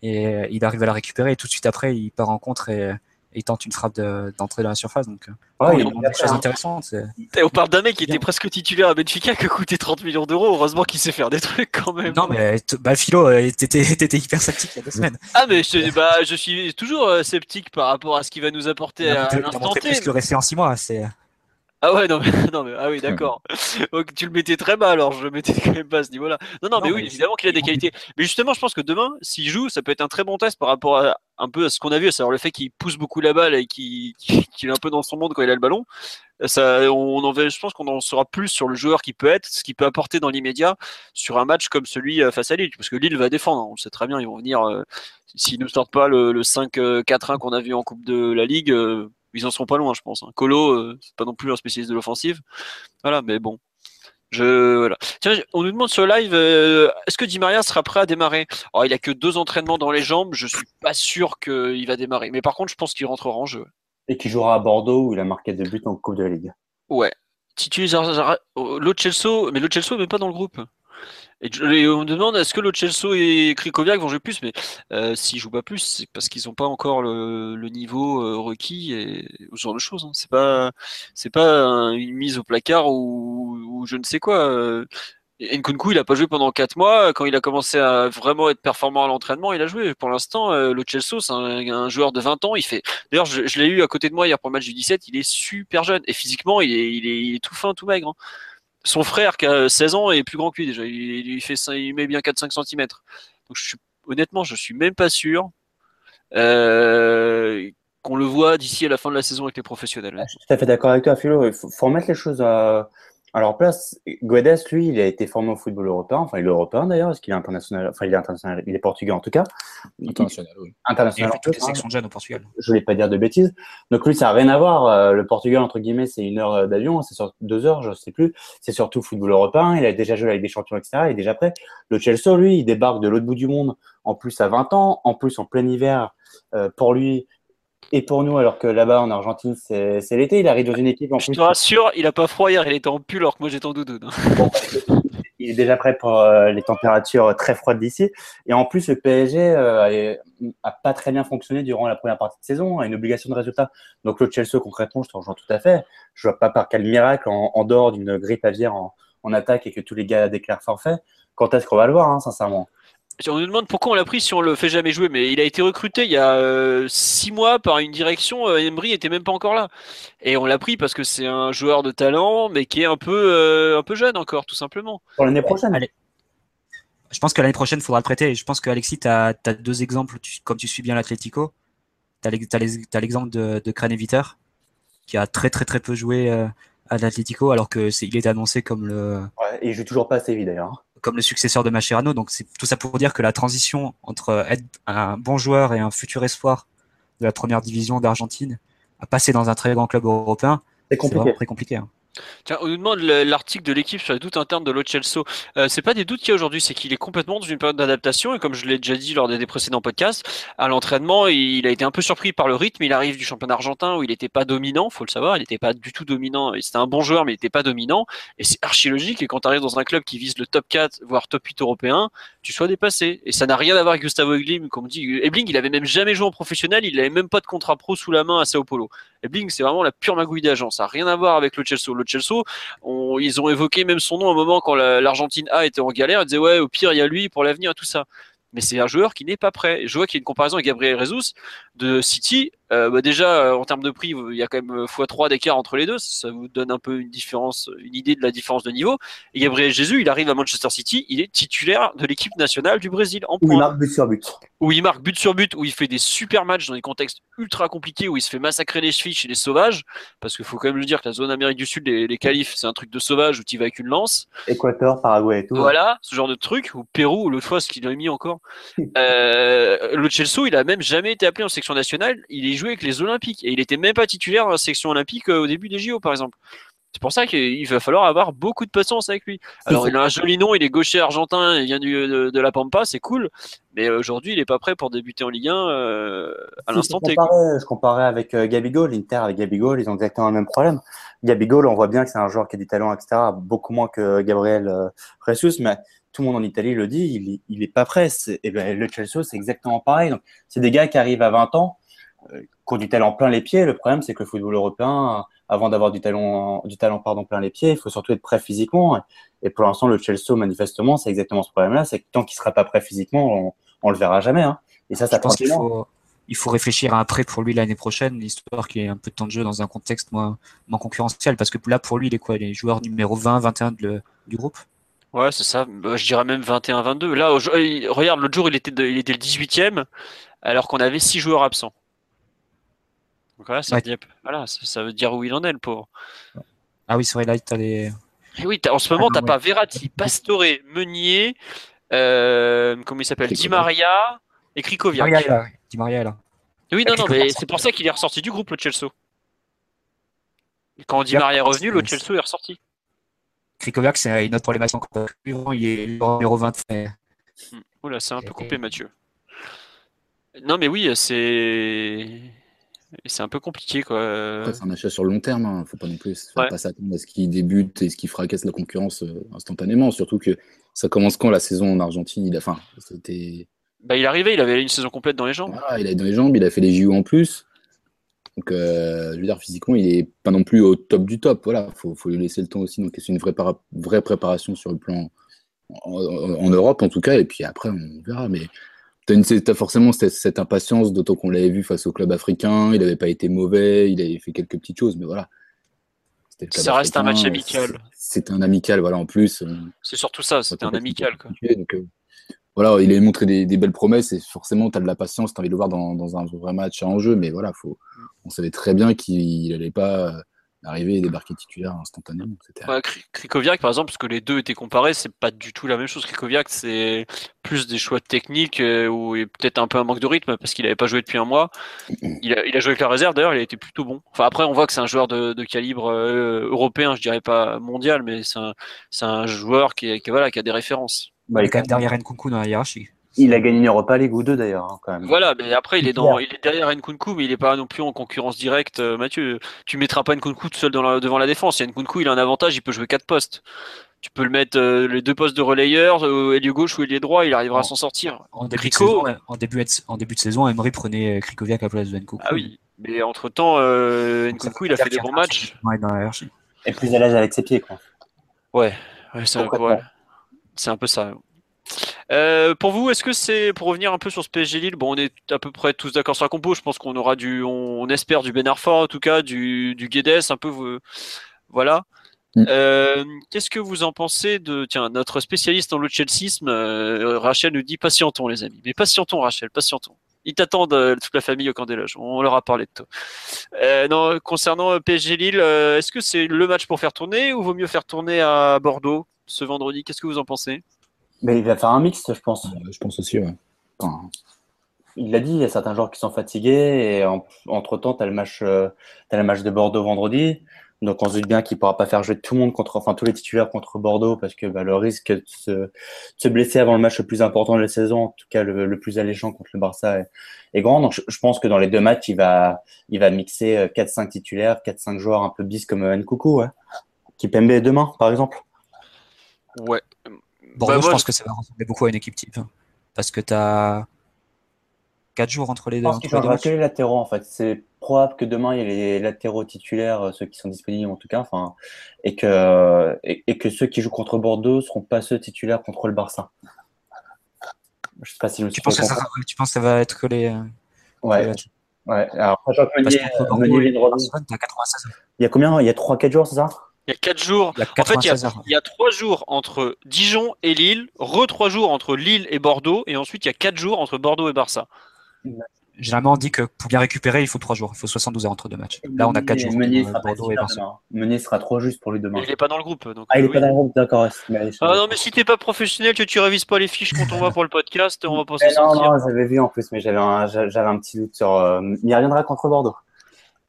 et il arrive à la récupérer. Et tout de suite après, il part en contre et il tente une frappe d'entrée dans la surface. Donc, euh, il y a des choses intéressantes. on parle d'un mec qui était presque titulaire à Benfica, qui a coûté 30 millions d'euros. Heureusement qu'il sait faire des trucs quand même. Non, mais bah, Philo, euh, t'étais hyper sceptique il y a deux semaines. Ah, mais je, bah, je suis toujours euh, sceptique par rapport à ce qu'il va nous apporter à l'instant T. plus que rester en 6 mois. C'est. Ah ouais, non, mais, (laughs) non, mais ah oui, d'accord. tu le mettais très bas, alors je le mettais quand même pas à ce niveau-là. Non, non, mais oui, évidemment qu'il a des qualités. Mais justement, je pense que demain, s'il joue, ça peut être un très bon test par rapport à un peu à ce qu'on a vu, c'est-à-dire le fait qu'il pousse beaucoup la balle et (laughs) qu'il est un peu dans son monde quand il a le ballon. Ça, on en je pense qu'on en saura plus sur le joueur qui peut être, ce qu'il peut apporter dans l'immédiat sur un match comme celui euh, face à Lille, parce que Lille va défendre, hein, on le sait très bien, ils vont venir, euh, s'ils ne sortent pas le, 5-4-1 qu'on a vu en Coupe de la Ligue, euh, ils en seront pas loin, je pense. Hein. Colo, euh, c'est pas non plus un spécialiste de l'offensive. Voilà, mais bon. Je, voilà. Tiens, on nous demande sur live, euh, est-ce que Di Maria sera prêt à démarrer? Oh, Il a que deux entraînements dans les jambes, je suis pas sûr qu'il va démarrer. Mais par contre, je pense qu'il rentrera en jeu. Et qu'il jouera à Bordeaux où il a marqué deux buts en Coupe de la Ligue. Ouais. Titulaire, l'autre mais l'autre n'est même pas dans le groupe. Et, on me demande est-ce que Lo et Krikoviak vont jouer plus, mais euh, s'ils jouent pas plus, c'est parce qu'ils n'ont pas encore le, niveau euh, requis et ce genre de choses. Hein. C'est pas, c'est pas une mise au placard ou, je ne sais quoi. Euh. Nkunku, il a pas joué pendant 4 mois. Quand il a commencé à vraiment être performant à l'entraînement, il a joué. Pour l'instant, euh, c'est un, joueur de 20 ans. Il fait. D'ailleurs, je, l'ai eu à côté de moi hier pour le match du 17. Il est super jeune et physiquement, il est, il est, tout fin, tout maigre. Hein son frère qui a 16 ans est plus grand que lui déjà. Il, fait il met bien 4-5 cm. Donc honnêtement, je suis même pas sûr euh, qu'on le voit d'ici à la fin de la saison avec les professionnels. Je suis tout à fait d'accord avec toi, Philo. Il faut, remettre les choses à, alors place, Guedes, lui, il a été formé au football européen. Enfin, il est européen d'ailleurs, parce qu'il est international. Enfin, il est international. Il est portugais en tout cas. International, oui. International. Il a toutes les sections jeunes au Portugal. Je ne vais pas dire de bêtises. Donc lui, ça n'a rien à voir. Euh, le Portugal, entre guillemets, c'est une heure euh, d'avion. C'est sur deux heures, je ne sais plus. C'est surtout football européen. Il a déjà joué avec des champions, etc. Il est déjà prêt. Le Chelsea, lui, il débarque de l'autre bout du monde. En plus, à 20 ans. En plus, en plein hiver. Euh, pour lui, et pour nous, alors que là-bas en Argentine, c'est l'été, il arrive dans une équipe en Je te rassure, il a pas froid hier, il était en pull alors que moi j'étais en doudoune. (laughs) il est déjà prêt pour euh, les températures très froides d'ici. Et en plus, le PSG euh, a pas très bien fonctionné durant la première partie de saison, a une obligation de résultat. Donc le Chelsea, concrètement, je te rejoins tout à fait. Je vois pas par quel miracle, en, dehors d'une grippe aviaire en, en, attaque et que tous les gars déclarent forfait, quand est-ce qu'on va le voir, hein, sincèrement? On nous demande pourquoi on l'a pris si on le fait jamais jouer, mais il a été recruté il y a euh, six mois par une direction. Euh, Emery était même pas encore là, et on l'a pris parce que c'est un joueur de talent, mais qui est un peu euh, un peu jeune encore, tout simplement. Pour l'année prochaine. Allez. Je pense que l'année prochaine, il faudra le prêter. Je pense qu'Alexis, tu as, deux exemples. comme tu suis bien l'Atlético, tu as l'exemple de, de Viter, qui a très très très peu joué à l'Atlético, alors que est, il est annoncé comme le. Ouais, et il joue toujours pas assez vite d'ailleurs comme le successeur de Mascherano. Donc c'est tout ça pour dire que la transition entre être un bon joueur et un futur espoir de la première division d'Argentine à passer dans un très grand club européen, c'est vraiment très compliqué. Hein. On nous demande l'article de l'équipe sur les doutes internes de Lo Celso. Euh, c'est pas des doutes qu'il y a aujourd'hui, c'est qu'il est complètement dans une période d'adaptation et comme je l'ai déjà dit lors des, précédents podcasts, à l'entraînement, il a été un peu surpris par le rythme. Il arrive du championnat argentin où il n'était pas dominant, faut le savoir, il n'était pas du tout dominant. C'était un bon joueur, mais il n'était pas dominant. Et c'est archi logique. Et quand tu arrives dans un club qui vise le top 4, voire top 8 européen, tu sois dépassé. Et ça n'a rien à voir avec Gustavo Ebling, comme dit. Ebling, il avait même jamais joué en professionnel, il n'avait même pas de contrat pro sous la main à Sao Paulo. Ebling, c'est vraiment la pure magouille d'agence. Ça n'a rien à voir avec le Le Chelsea, ils ont évoqué même son nom à un moment quand l'Argentine A était en galère. Ils disaient ouais, au pire il y a lui pour l'avenir et tout ça. Mais c'est un joueur qui n'est pas prêt. je vois qu'il y a une comparaison avec Gabriel Jesus de City. Euh, bah déjà, euh, en termes de prix, il y a quand même x3 d'écart entre les deux. Ça vous donne un peu une différence, une idée de la différence de niveau. Et Gabriel Jésus, il arrive à Manchester City, il est titulaire de l'équipe nationale du Brésil en Où il point. marque but sur but. Où il marque but sur but, où il fait des super matchs dans des contextes ultra compliqués, où il se fait massacrer les chevilles chez les sauvages. Parce qu'il faut quand même le dire que la zone Amérique du Sud, les, les qualifs, c'est un truc de sauvage où tu vas avec une lance. Équateur, Paraguay et tout. Voilà, ce genre de truc. Ou Pérou, ou l'autre fois, ce qu'il a mis encore. (laughs) Euh, le Chelsea, il a même jamais été appelé en section nationale. Il est joué avec les Olympiques. Et il était même pas titulaire dans la section olympique euh, au début des JO, par exemple. C'est pour ça qu'il va falloir avoir beaucoup de patience avec lui. Alors, il a un joli nom, il est gaucher argentin, il vient du, de, de la Pampa, c'est cool. Mais aujourd'hui, il est pas prêt pour débuter en Ligue 1 euh, à Si, l'instant T. je comparais avec euh, Gabigol, l'Inter avec Gabigol, ils ont exactement le même problème. Gabigol, on voit bien que c'est un joueur qui a du talent, etc., beaucoup moins que Gabriel euh, Jesus, mais tout le monde en Italie le dit, il, il est pas prêt. Et ben, le Chelsea, c'est exactement pareil. Donc, c'est des gars qui arrivent à 20 ans, qui ont du talent plein les pieds? Le problème, c'est que le football européen, avant d'avoir du talent, du talent pardon, plein les pieds, il faut surtout être prêt physiquement. Et pour l'instant, le Chelsea, manifestement, c'est exactement ce problème-là. C'est que tant qu'il sera pas prêt physiquement, on, on le verra jamais. Hein. Et ça, ça Je pense prend qu'il du temps. faut, il faut réfléchir à un prêt pour lui l'année prochaine, histoire qu'il ait un peu de temps de jeu dans un contexte moins, moins concurrentiel. Parce que là, pour lui, il est quoi? Il est joueur numéro 20, 21 de le- du groupe? Ouais, c'est ça. Bah, je dirais même 21-22. Là, regarde, l'autre jour, il était, de- il était le 18e, alors qu'on avait 6 joueurs absents. Donc voilà, ça, Ouais. veut dire, voilà, ça, ça veut dire où il en est, le pauvre. Ah oui, c'est vrai, là, t'as les. Et oui, en ce moment, Ah, t'as ouais. pas Verratti, Pastore, Meunier, euh, comment il s'appelle Di. Maria et Krikoviak. Maria est là. Di Maria est là. Oui, non, non, mais c'est pour ça qu'il est ressorti du groupe, le Chelsea. Et quand Di. Maria est revenu, le Chelsea est ressorti. Krikoviak, c'est une autre problématique encore. Il est numéro 20. mais- Oula, c'est un peu coupé, Mathieu. Non, mais oui, c'est. C'est un peu compliqué, quoi. Après, c'est un achat sur le long terme. Hein. Faut pas non plus faut Ouais. pas s'attendre à ce qu'il débute et ce qui fracasse la concurrence euh, instantanément. Surtout que ça commence quand la saison en Argentine? Il a, enfin, c'était, Bah, il arrivait, il avait une saison complète dans les jambes. il a dans les jambes, il a fait les JO en plus. Donc, euh, je veux dire, physiquement, il est pas non plus au top du top. Voilà, faut, faut lui laisser le temps aussi. Donc, c'est une vraie, para- vraie préparation sur le plan en, en- en Europe, en tout cas. Et puis après, on verra. Mais tu as, forcément cette, cette impatience, d'autant qu'on l'avait vu face au club africain. Il n'avait pas été mauvais, il avait fait quelques petites choses, mais voilà. Ça reste un match amical. c'est- C'était un amical, voilà, en plus. on- C'est surtout ça, c'était un amical, quoi. donc, euh, voilà, il a montré des, des belles promesses et forcément, tu as de la patience, tu as envie de le voir dans, dans un vrai match à enjeu. Mais voilà, faut, on savait très bien qu'il n'allait pas euh, arriver et débarquer titulaire instantanément. Ouais, Kri- Krikoviak, par exemple, parce que les deux étaient comparés, c'est pas du tout la même chose. Krikoviak, c'est plus des choix techniques euh, ou peut-être un peu un manque de rythme parce qu'il avait pas joué depuis un mois. Il a, il a joué avec la réserve, d'ailleurs, il a été plutôt bon. Enfin, après, on voit que c'est un joueur de, de calibre euh, européen, je dirais pas mondial, mais c'est un, joueur qui, est- qui, voilà, qui a des références. Bah, il il, est quand même derrière Nkunku dans la hiérarchie. Il a gagné une Europa League ou deux d'ailleurs, hein, quand même. Voilà, mais après, il est, dans, il est derrière Nkunku, mais il est pas non plus en concurrence directe. euh, Mathieu, tu mettras pas Nkunku tout seul dans la- devant la défense. A Nkunku, il a un avantage, il peut jouer quatre postes. Tu peux le mettre euh, les deux postes de relayeur, euh, ailier gauche ou ailier droit, il arrivera à s'en sortir. En début, de saison, en, début de, en début de saison, Emery prenait Krikoviak à la place de Nkunku. Ah oui, mais entre temps, euh, Donc, ça Nkunku, il a fait des bons matchs. Ouais, dans la. Et plus à l'aise avec ses pieds, quoi. Ouais, ouais, c'est un, ouais. C'est un peu ça. Euh, pour vous, est-ce que c'est pour revenir un peu sur ce PSG Lille Bon, on est à peu près tous d'accord sur la compo. Je pense qu'on aura du, on, on espère du Ben Arfa en tout cas, du, du Guedes, un peu, voilà. Mm. Euh, Qu'est-ce que vous en pensez de tiens notre spécialiste en chelseaisme euh, Rachel nous dit patientons les amis, mais patientons Rachel, patientons. Ils t'attendent toute la famille au camp des loges. On leur a parlé de toi. Non, concernant PSG Lille, est-ce que c'est le match pour faire tourner ou vaut mieux faire tourner à Bordeaux ce vendredi? Qu'est-ce que vous en pensez? Mais il va faire un mixte, je pense. Euh, je pense aussi, ouais. Enfin, Il l'a dit, il y a certains joueurs qui sont fatigués et en- entre-temps, tu as, le match, euh, t'as le match de Bordeaux vendredi. Donc on se doute bien qu'il ne pourra pas faire jouer tout le monde contre, enfin tous les titulaires contre Bordeaux parce que bah, le risque de se, de se blesser avant le match le plus important de la saison, en tout cas le, le plus alléchant contre le Barça est, est grand. Donc je, je pense que dans les deux matchs, il va, il va mixer euh, 4-5 titulaires, 4-5 joueurs un peu bis comme euh, Nkoukou, ouais. qui Pembe demain par exemple. Ouais. Bordeaux, Bah, je moi, pense que ça va ressembler beaucoup à une équipe type. hein. Parce que tu as 4 jours entre les Je deux. pense entre qu'il les deux changera que les latéraux en fait. C'est probable que demain il y ait les latéraux titulaires, euh, ceux qui sont disponibles en tout cas, enfin, et que et, et que ceux qui jouent contre Bordeaux seront pas ceux titulaires contre le Barça. Je sais pas si je me suis Tu penses, que ça, tu penses que ça va être que les. Ouais. les- Ouais, alors, Meunier, euh, Meunier et vient de revenir. Barcelone, t'as 96 heures. Il y a combien? Il y a 3-4 jours, c'est ça? Il y a 4 jours. Il y a En fait, il y, 96 a, il y a 3 jours entre Dijon et Lille, re 3 jours entre Lille et Bordeaux, et ensuite il y a 4 jours entre Bordeaux et Barça. Généralement, on dit que pour bien récupérer, il faut 3 jours. Il faut 72 heures entre deux matchs. Là, on a 4 jours. Meunier euh, sera Bordeaux et demain. Meunier sera trop juste pour lui demain. Il n'est pas dans le groupe. Donc, Ah, il est oui. pas dans le groupe, d'accord. mais- Ah non, mais si t'es pas professionnel, que tu révises pas les fiches quand on va pour le podcast, on va pas s'en Eh non, sortir. non, j'avais vu en plus, mais j'avais un, j'avais un petit doute sur. euh, il reviendra contre Bordeaux.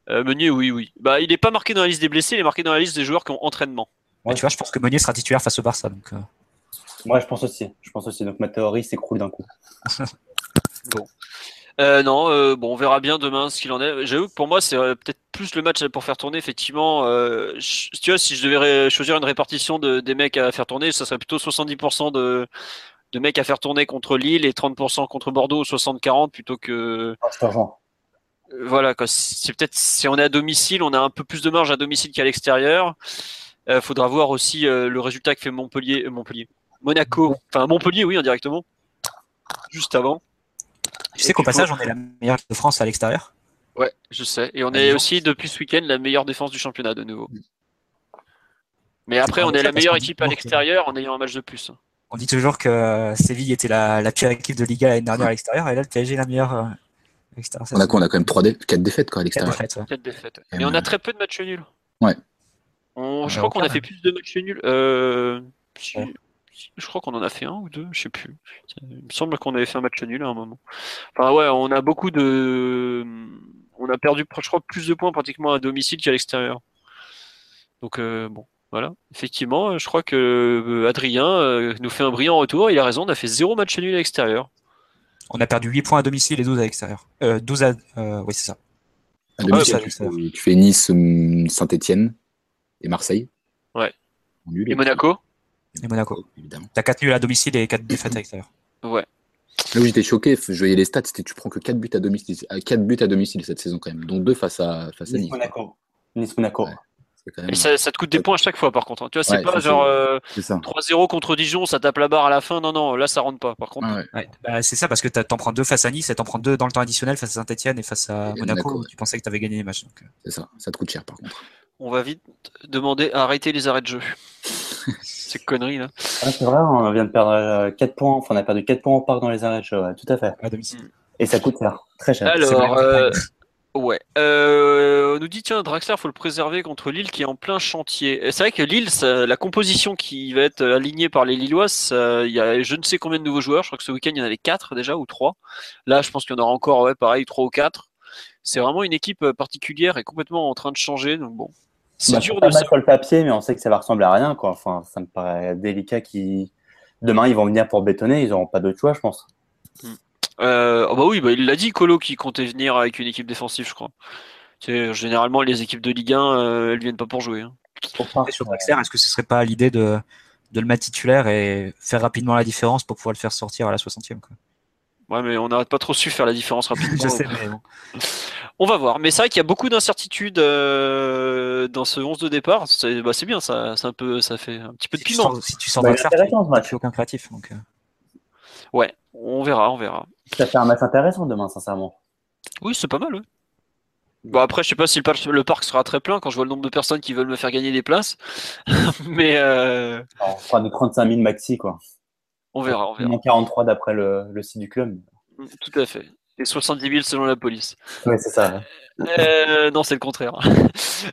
Euh, Meunier, oui, oui. Bah, il est pas marqué dans la liste des blessés, il est marqué dans la liste des joueurs qui ont entraînement. Tu vois, je pense que Meunier sera titulaire face au Barça. Donc, euh, Moi, je pense aussi. Je pense aussi. Donc ma théorie s'écroule d'un coup. (laughs) Euh, non, euh, bon, on verra bien demain ce qu'il en est. J'avoue que pour moi, c'est euh, peut-être plus le match pour faire tourner. Effectivement, euh, je- tu vois, si je devais choisir une répartition de, des mecs à faire tourner, ça serait plutôt 70% de, de mecs à faire tourner contre Lille et 30% contre Bordeaux, 60-40 plutôt que. Ah, je te rejoins. Voilà. C'est peut-être si on est à domicile, on a un peu plus de marge à domicile qu'à l'extérieur. Euh, faudra voir aussi euh, le résultat que fait Montpellier, euh, Montpellier, Monaco, enfin Montpellier, oui, indirectement, juste avant. tu sais qu'au passage, on est la meilleure de France à l'extérieur? Ouais, je sais. Et on Ah, est aussi depuis ce week-end la meilleure défense du championnat de nouveau. Mm. Mais après, pas on est la meilleure équipe à l'extérieur en ayant un match de plus. On dit toujours que Séville était la, la pire équipe de Liga l'année dernière à l'extérieur, et là, le PSG est la meilleure euh. On a quoi On a quand même 3 dé 4 défaites quoi, à l'extérieur. défaites, ouais. Quatre défaites. Et Mais on a euh, très peu de matchs nuls. Ouais. On- je Ouais, crois qu'on a fait plus de matchs nuls. Euh, Ouais. Je crois qu'on en a fait un ou deux, je sais plus. Il me semble qu'on avait fait un match nul à un moment. Enfin ouais, on a beaucoup de, on a perdu, je crois, plus de points pratiquement à domicile qu'à l'extérieur. Donc euh, bon, voilà. Effectivement, je crois que euh, Adrien euh, nous fait un brillant retour. Il a raison, on a fait zéro match nul à l'extérieur. On a perdu 8 points à domicile et 12 à l'extérieur. Euh, 12 à. euh, oui, c'est ça. À domicile, ouais, tu, ça, fais, tu fais Nice, hum, Saint-Etienne et Marseille. Ouais. Et Monaco? Et Monaco. Évidemment. T'as 4 nuls à domicile et 4 défaites à l'extérieur. Ouais. Là où j'étais choqué, je voyais les stats, c'était tu prends que 4 buts à domicile, 4 buts à domicile cette saison quand même, donc 2 face à, face à Nice. Nice Monaco. Nice Monaco. Ouais. Quand même- Et ça, ça te coûte des points à chaque fois, par contre. hein. Tu vois, c'est Ouais, pas genre c'est- euh, C'est ça. 3-0 contre Dijon, ça tape la barre à la fin. Non, non, là, ça rentre pas. Par contre, Ah ouais. Ouais, bah, c'est ça parce que t'as- t'en prends deux face à Nice et t'en prends deux dans le temps additionnel face à Saint-Etienne et face à Et Monaco. Monaco, ouais. Tu pensais que t'avais gagné les matchs. donc, euh. C'est ça. Ça te coûte cher par contre. on va vite demander à arrêter les arrêts de jeu. (laughs) C'est connerie, là. Ah, c'est vrai, on vient de perdre 4 points. Enfin, on a perdu 4 points au parc dans les arrêts de jeu. ouais, tout à fait. à domicile. Et ça coûte cher. Très cher. Alors, euh, ouais. Euh, on nous dit, tiens, Draxler, faut le préserver contre Lille qui est en plein chantier. C'est vrai que Lille, ça- la composition qui va être alignée par les Lillois, il y a je ne sais combien de nouveaux joueurs. Je crois que ce week-end, il y en avait 4 déjà, ou 3. Là, je pense qu'il y en aura encore, ouais, pareil, 3 ou 4. C'est vraiment une équipe euh, particulière et complètement en train de changer. Donc bon, c'est Bah, dur de sur le papier, mais on sait que ça va ressembler à rien. Quoi. Enfin, ça me paraît délicat. Qui demain ils vont venir pour bétonner. Ils n'auront pas d'autre choix, je pense. Euh, oh bah oui, bah il l'a dit, Colo, qui comptait venir avec une équipe défensive, je crois. C'est généralement les équipes de Ligue 1, euh, elles viennent pas pour jouer. hein. Et sur Draxler, est-ce que ce serait pas l'idée de, de le mettre titulaire et faire rapidement la différence pour pouvoir le faire sortir à la 60e quoi? Ouais, mais on n'arrête pas trop su faire la différence rapidement. (laughs) Je sais, mais bon. (laughs) On va voir. Mais c'est vrai qu'il y a beaucoup d'incertitudes euh, dans ce 11 de départ. C'est bah, c'est bien, ça, c'est un peu, ça fait un petit peu de Si tu piment. sors, si tu sors Bah, Draxler, ce tu match. fais aucun créatif. Donc, euh. Ouais, on verra, on verra. Ça fait un match intéressant demain, sincèrement. Oui, c'est pas mal. Ouais. Bon après, je sais pas si le parc, sera très plein quand je vois le nombre de personnes qui veulent me faire gagner des places. (laughs) mais euh, On fera des 35 000 maxi, quoi. on verra, on verra. Moins 43 d'après le, le site du club. Tout à fait. Et 70 000 selon la police. Oui, c'est ça. Euh, non, c'est le contraire. (laughs)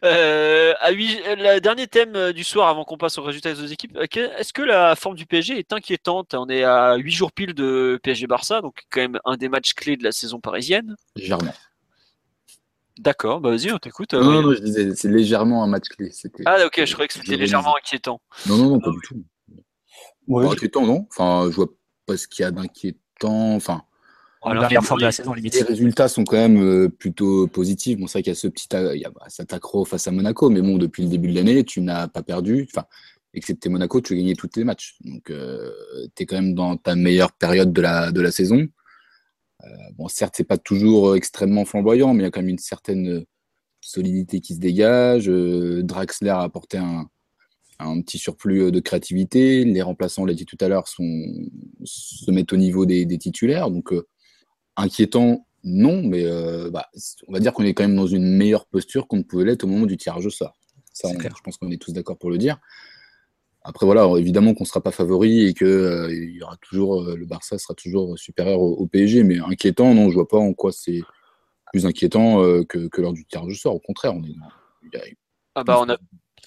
Euh, à huit- le dernier thème euh, du soir avant qu'on passe aux résultats des deux équipes. euh, Est-ce que la forme du PSG est inquiétante? On est à 8 jours pile de PSG-Barça, donc quand même un des matchs clés de la saison parisienne. Légèrement. D'accord, bah vas-y, on t'écoute. euh, non, oui. non, non, je disais, c'est légèrement un match clé. Ah ok, je croyais que c'était légèrement inquiétant. Non, non, non, pas Ah du tout. Inquiétant, non. Enfin, je vois pas ce qu'il y a d'inquiétant. Enfin, Alors, meilleure oui. forme de la saison, limite. les résultats sont quand même euh, plutôt positifs. Bon, c'est vrai qu'il y a ce petit, a- il y a, bah, cet accro face à Monaco, mais bon, depuis le début de l'année, tu n'as pas perdu. Enfin, excepté Monaco, tu as gagné tous tes matchs. Donc, tu es quand même dans ta meilleure période de la, de la saison. Euh, bon, certes, c'est pas toujours euh, extrêmement flamboyant, mais il y a quand même une certaine euh, solidité qui se dégage. Euh, Draxler a apporté un, un petit surplus euh, de créativité. Les remplaçants, on l'a dit tout à l'heure, se mettent au niveau des, des titulaires. Donc, euh, inquiétant, non, mais euh, bah, on va dire qu'on est quand même dans une meilleure posture qu'on ne pouvait l'être au moment du tirage au sort. Ça, on- je pense qu'on est tous d'accord pour le dire. Après, voilà, évidemment qu'on ne sera pas favori et que euh, il y aura toujours, euh, le Barça sera toujours supérieur au, au PSG, mais inquiétant, non, je vois pas en quoi c'est plus inquiétant euh, que, que lors du tirage au sort. Au contraire, on est dans- il y a- Ah bah on a,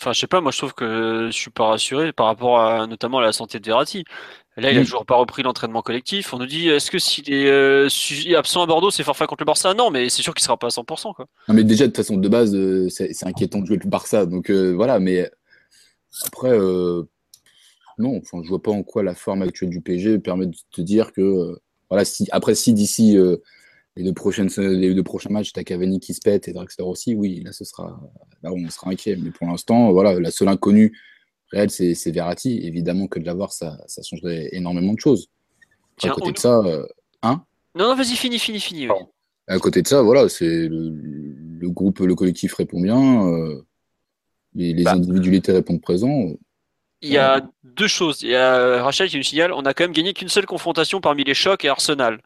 enfin je sais pas, moi je trouve que je suis pas rassuré par rapport à notamment à la santé de Verratti. Là, il a toujours pas repris l'entraînement collectif. On nous dit, est-ce que s'il est euh, su- absent à Bordeaux, c'est forfait contre le Barça? Non, mais c'est sûr qu'il sera pas à 100%, quoi. Non, mais déjà, de toute façon, de base, euh, c'est inquiétant de jouer le Barça. Donc euh, voilà, mais après, non, enfin, je vois pas en quoi la forme actuelle du PSG permet de te dire que, voilà, si, après, si d'ici les, deux prochaines, les deux prochains matchs, t'as Cavani qui se pète et Draxler aussi, oui, là, ce sera, là, on sera inquiet. Mais pour l'instant, voilà, la seule inconnue réelle, c'est c'est Verratti. Évidemment que de l'avoir, ça, ça changerait énormément de choses. Tiens, à côté on- de ça, euh, Non, non, vas-y, fini, fini, fini. oui. à côté de ça, voilà, c'est le, le groupe, le collectif répond bien, euh, les, les Bah. individualités répondent présent. Il y a deux choses. Il y a Rachel qui nous signale, on a quand même gagné qu'une seule confrontation parmi les chocs et Arsenal.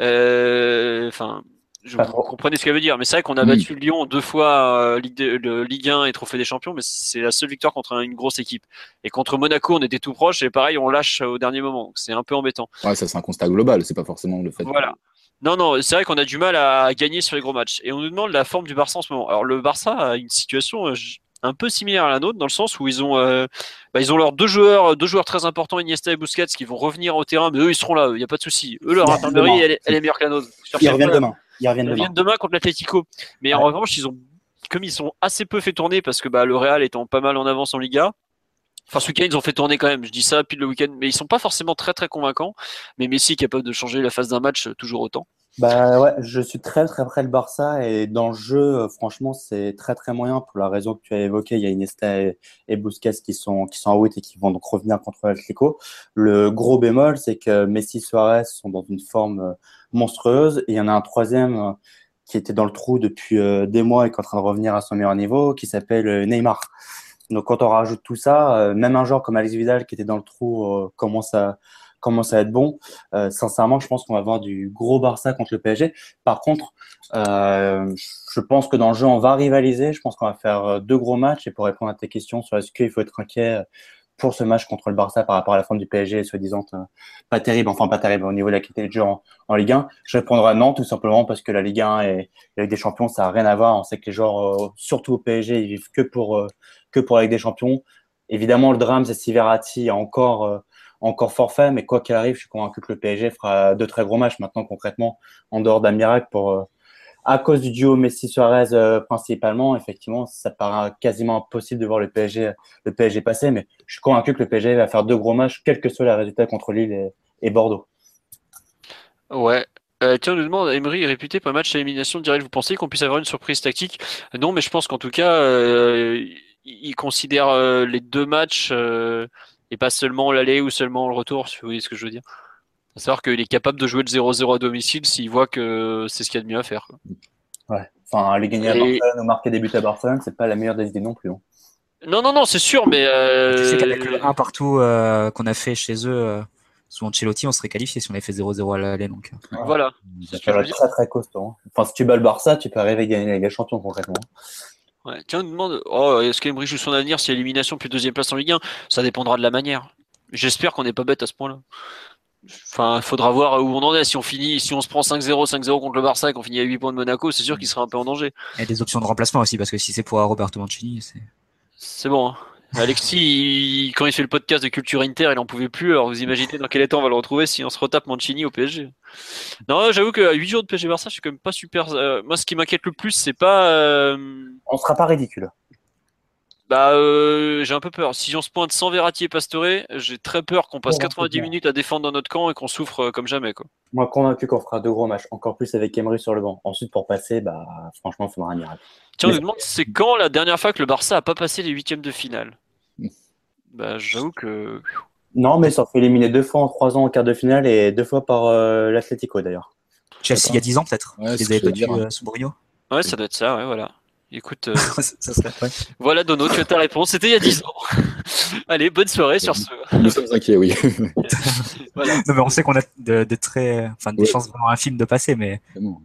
Euh, Enfin, je Pas vous comprenez ce qu'elle veut dire. Mais c'est vrai qu'on a Oui. battu Lyon deux fois euh, Ligue, de- le Ligue 1 et Trophée des Champions, mais c'est la seule victoire contre une grosse équipe. Et contre Monaco, on était tout proche et pareil, on lâche au dernier moment. C'est un peu embêtant. Ouais, ça c'est un constat global, c'est pas forcément le fait. Voilà. Non, non, c'est vrai qu'on a du mal à gagner sur les gros matchs. Et on nous demande la forme du Barça en ce moment. Alors, le Barça a une situation euh, un peu similaire à la nôtre, dans le sens où ils ont, euh, bah, ils ont leurs deux joueurs, deux joueurs très importants, Iniesta et Busquets, qui vont revenir au terrain, mais eux, ils seront là, il n'y a pas de souci. Eux, leur infirmerie, elle, est- elle est meilleure que la nôtre. Ils reviennent demain. Ils reviennent Ils demain. reviennent demain contre l'Atlético. Mais en revanche, ils ont, comme ils sont assez peu fait tourner, parce que bah, le Real étant pas mal en avance en Liga, Enfin, ce week-end, ils ont fait tourner quand même. Je dis ça puis le week-end, mais ils sont pas forcément très très convaincants. Mais Messi est capable de changer la phase d'un match euh, toujours autant. Bah ouais, je suis très très près le Barça et dans le jeu, euh, franchement, c'est très très moyen pour la raison que tu as évoquée. Il y a Iniesta et, et Busquets qui sont qui sont et qui vont donc revenir contre l'Atlético. Le gros bémol, c'est que Messi, Suarez sont dans une forme euh, monstrueuse et il y en a un troisième qui était dans le trou depuis des mois et qui est en train de revenir à son meilleur niveau, qui s'appelle Neymar. Donc quand on rajoute tout ça, euh, même un joueur comme Alex Vidal qui était dans le trou euh, commence à commence à être bon. Euh, sincèrement, je pense qu'on va avoir du gros Barça contre le PSG. Par contre, je pense que dans le jeu, on va rivaliser. Je pense qu'on va faire deux gros matchs. Et pour répondre à tes questions sur est-ce qu'il faut être inquiet pour ce match contre le Barça par rapport à la forme du PSG, soi-disant pas terrible, enfin pas terrible au niveau de la qualité de jeu en, Ligue 1, je répondrai non, tout simplement parce que la Ligue 1 et Ligue des Champions, ça n'a rien à voir. On sait que les joueurs, surtout au PSG, ils vivent que pour, que pour la Ligue des Champions. Évidemment, le drame, c'est si Verratti est encore, euh, encore forfait, mais quoi qu'il arrive, je suis convaincu que le PSG fera deux très gros matchs maintenant concrètement, en dehors d'un miracle pour, euh, à cause du duo Messi-Suarez euh, principalement, effectivement, ça paraît quasiment impossible de voir le PSG, le PSG passer, mais je suis convaincu que le PSG va faire deux gros matchs, quel que soit le résultat contre Lille et, Bordeaux. Ouais. Tiens, on nous demande, Emery est réputé pour un match à élimination directe. Vous pensez qu'on puisse avoir une surprise tactique? Non, mais je pense qu'en tout cas, il considère euh, les deux matchs euh, et pas seulement l'aller ou seulement le retour, si vous voyez ce que je veux dire. À savoir qu'il est capable de jouer le 0-0 à domicile s'il voit que c'est ce qu'il y a de mieux à faire. quoi. Ouais. Enfin, aller gagner à Et- Barcelone ou marquer des buts à Barcelone, c'est pas la meilleure des idées non plus. hein. Non, non, non, c'est sûr, mais euh, Tu sais qu'avec le 1 partout euh, qu'on a fait chez eux euh, sous Ancelotti, on serait qualifié si on avait fait 0-0 à l'aller. Donc, voilà. Ça dire. très très costaud. hein. Enfin, si tu bats le Barça, tu peux arriver à gagner la Ligue des Champions concrètement. Ouais. Tiens, on nous demande, oh, est-ce qu'Emery joue son avenir si élimination puis deuxième place en Ligue 1? Ça dépendra de la manière. J'espère qu'on n'est pas bête à ce point-là. Enfin, il faudra voir où on en est. Si on finit, si on se prend 5-0, 5-0 contre le Barça et qu'on finit à 8 points de Monaco, c'est sûr qu'il sera un peu en danger. Il y a des options de remplacement aussi, parce que si c'est pour Roberto Mancini, c'est. C'est bon. hein. Alexis, quand il fait le podcast de Culture Inter, il en pouvait plus. Alors vous imaginez dans quel état on va le retrouver si on se retape Mancini au PSG. Non, j'avoue qu'à 8 jours de PSG Barça, je suis quand même pas super. euh, moi, ce qui m'inquiète le plus, c'est pas. euh, On sera pas ridicule. Bah, euh, j'ai un peu peur. Si on se pointe sans Verratti et Pastore, j'ai très peur qu'on passe Ouais, 90 c'est minutes à défendre dans notre camp et qu'on souffre euh, comme jamais. Quoi. Moi, convaincu qu'on fera deux gros matchs, encore plus avec Emery sur le banc. Ensuite, pour passer, bah, franchement, il faudra un miracle. Tiens, on Mais- nous demande c'est quand la dernière fois que le Barça a pas passé les huitièmes de finale? Mm. Bah, j'avoue que. Non, mais ça fait éliminer deux fois en trois ans en quart de finale et deux fois par euh, l'Atlético d'ailleurs. Chelsea il y a 10 ans peut-être. Ouais, Ils avaient battus dire. euh, sous. Ouais, ça doit être ça, ouais, voilà. Écoute, euh, (laughs) ça serait ouais. voilà Dono, tu as ta réponse. C'était il y a 10 ans. (laughs) Allez, bonne soirée sur ce. Nous sommes inquiets, oui. (laughs) Voilà. Non, mais on sait qu'on a de, de très, enfin, des Ouais. chances vraiment infimes de passer, mais Vraiment.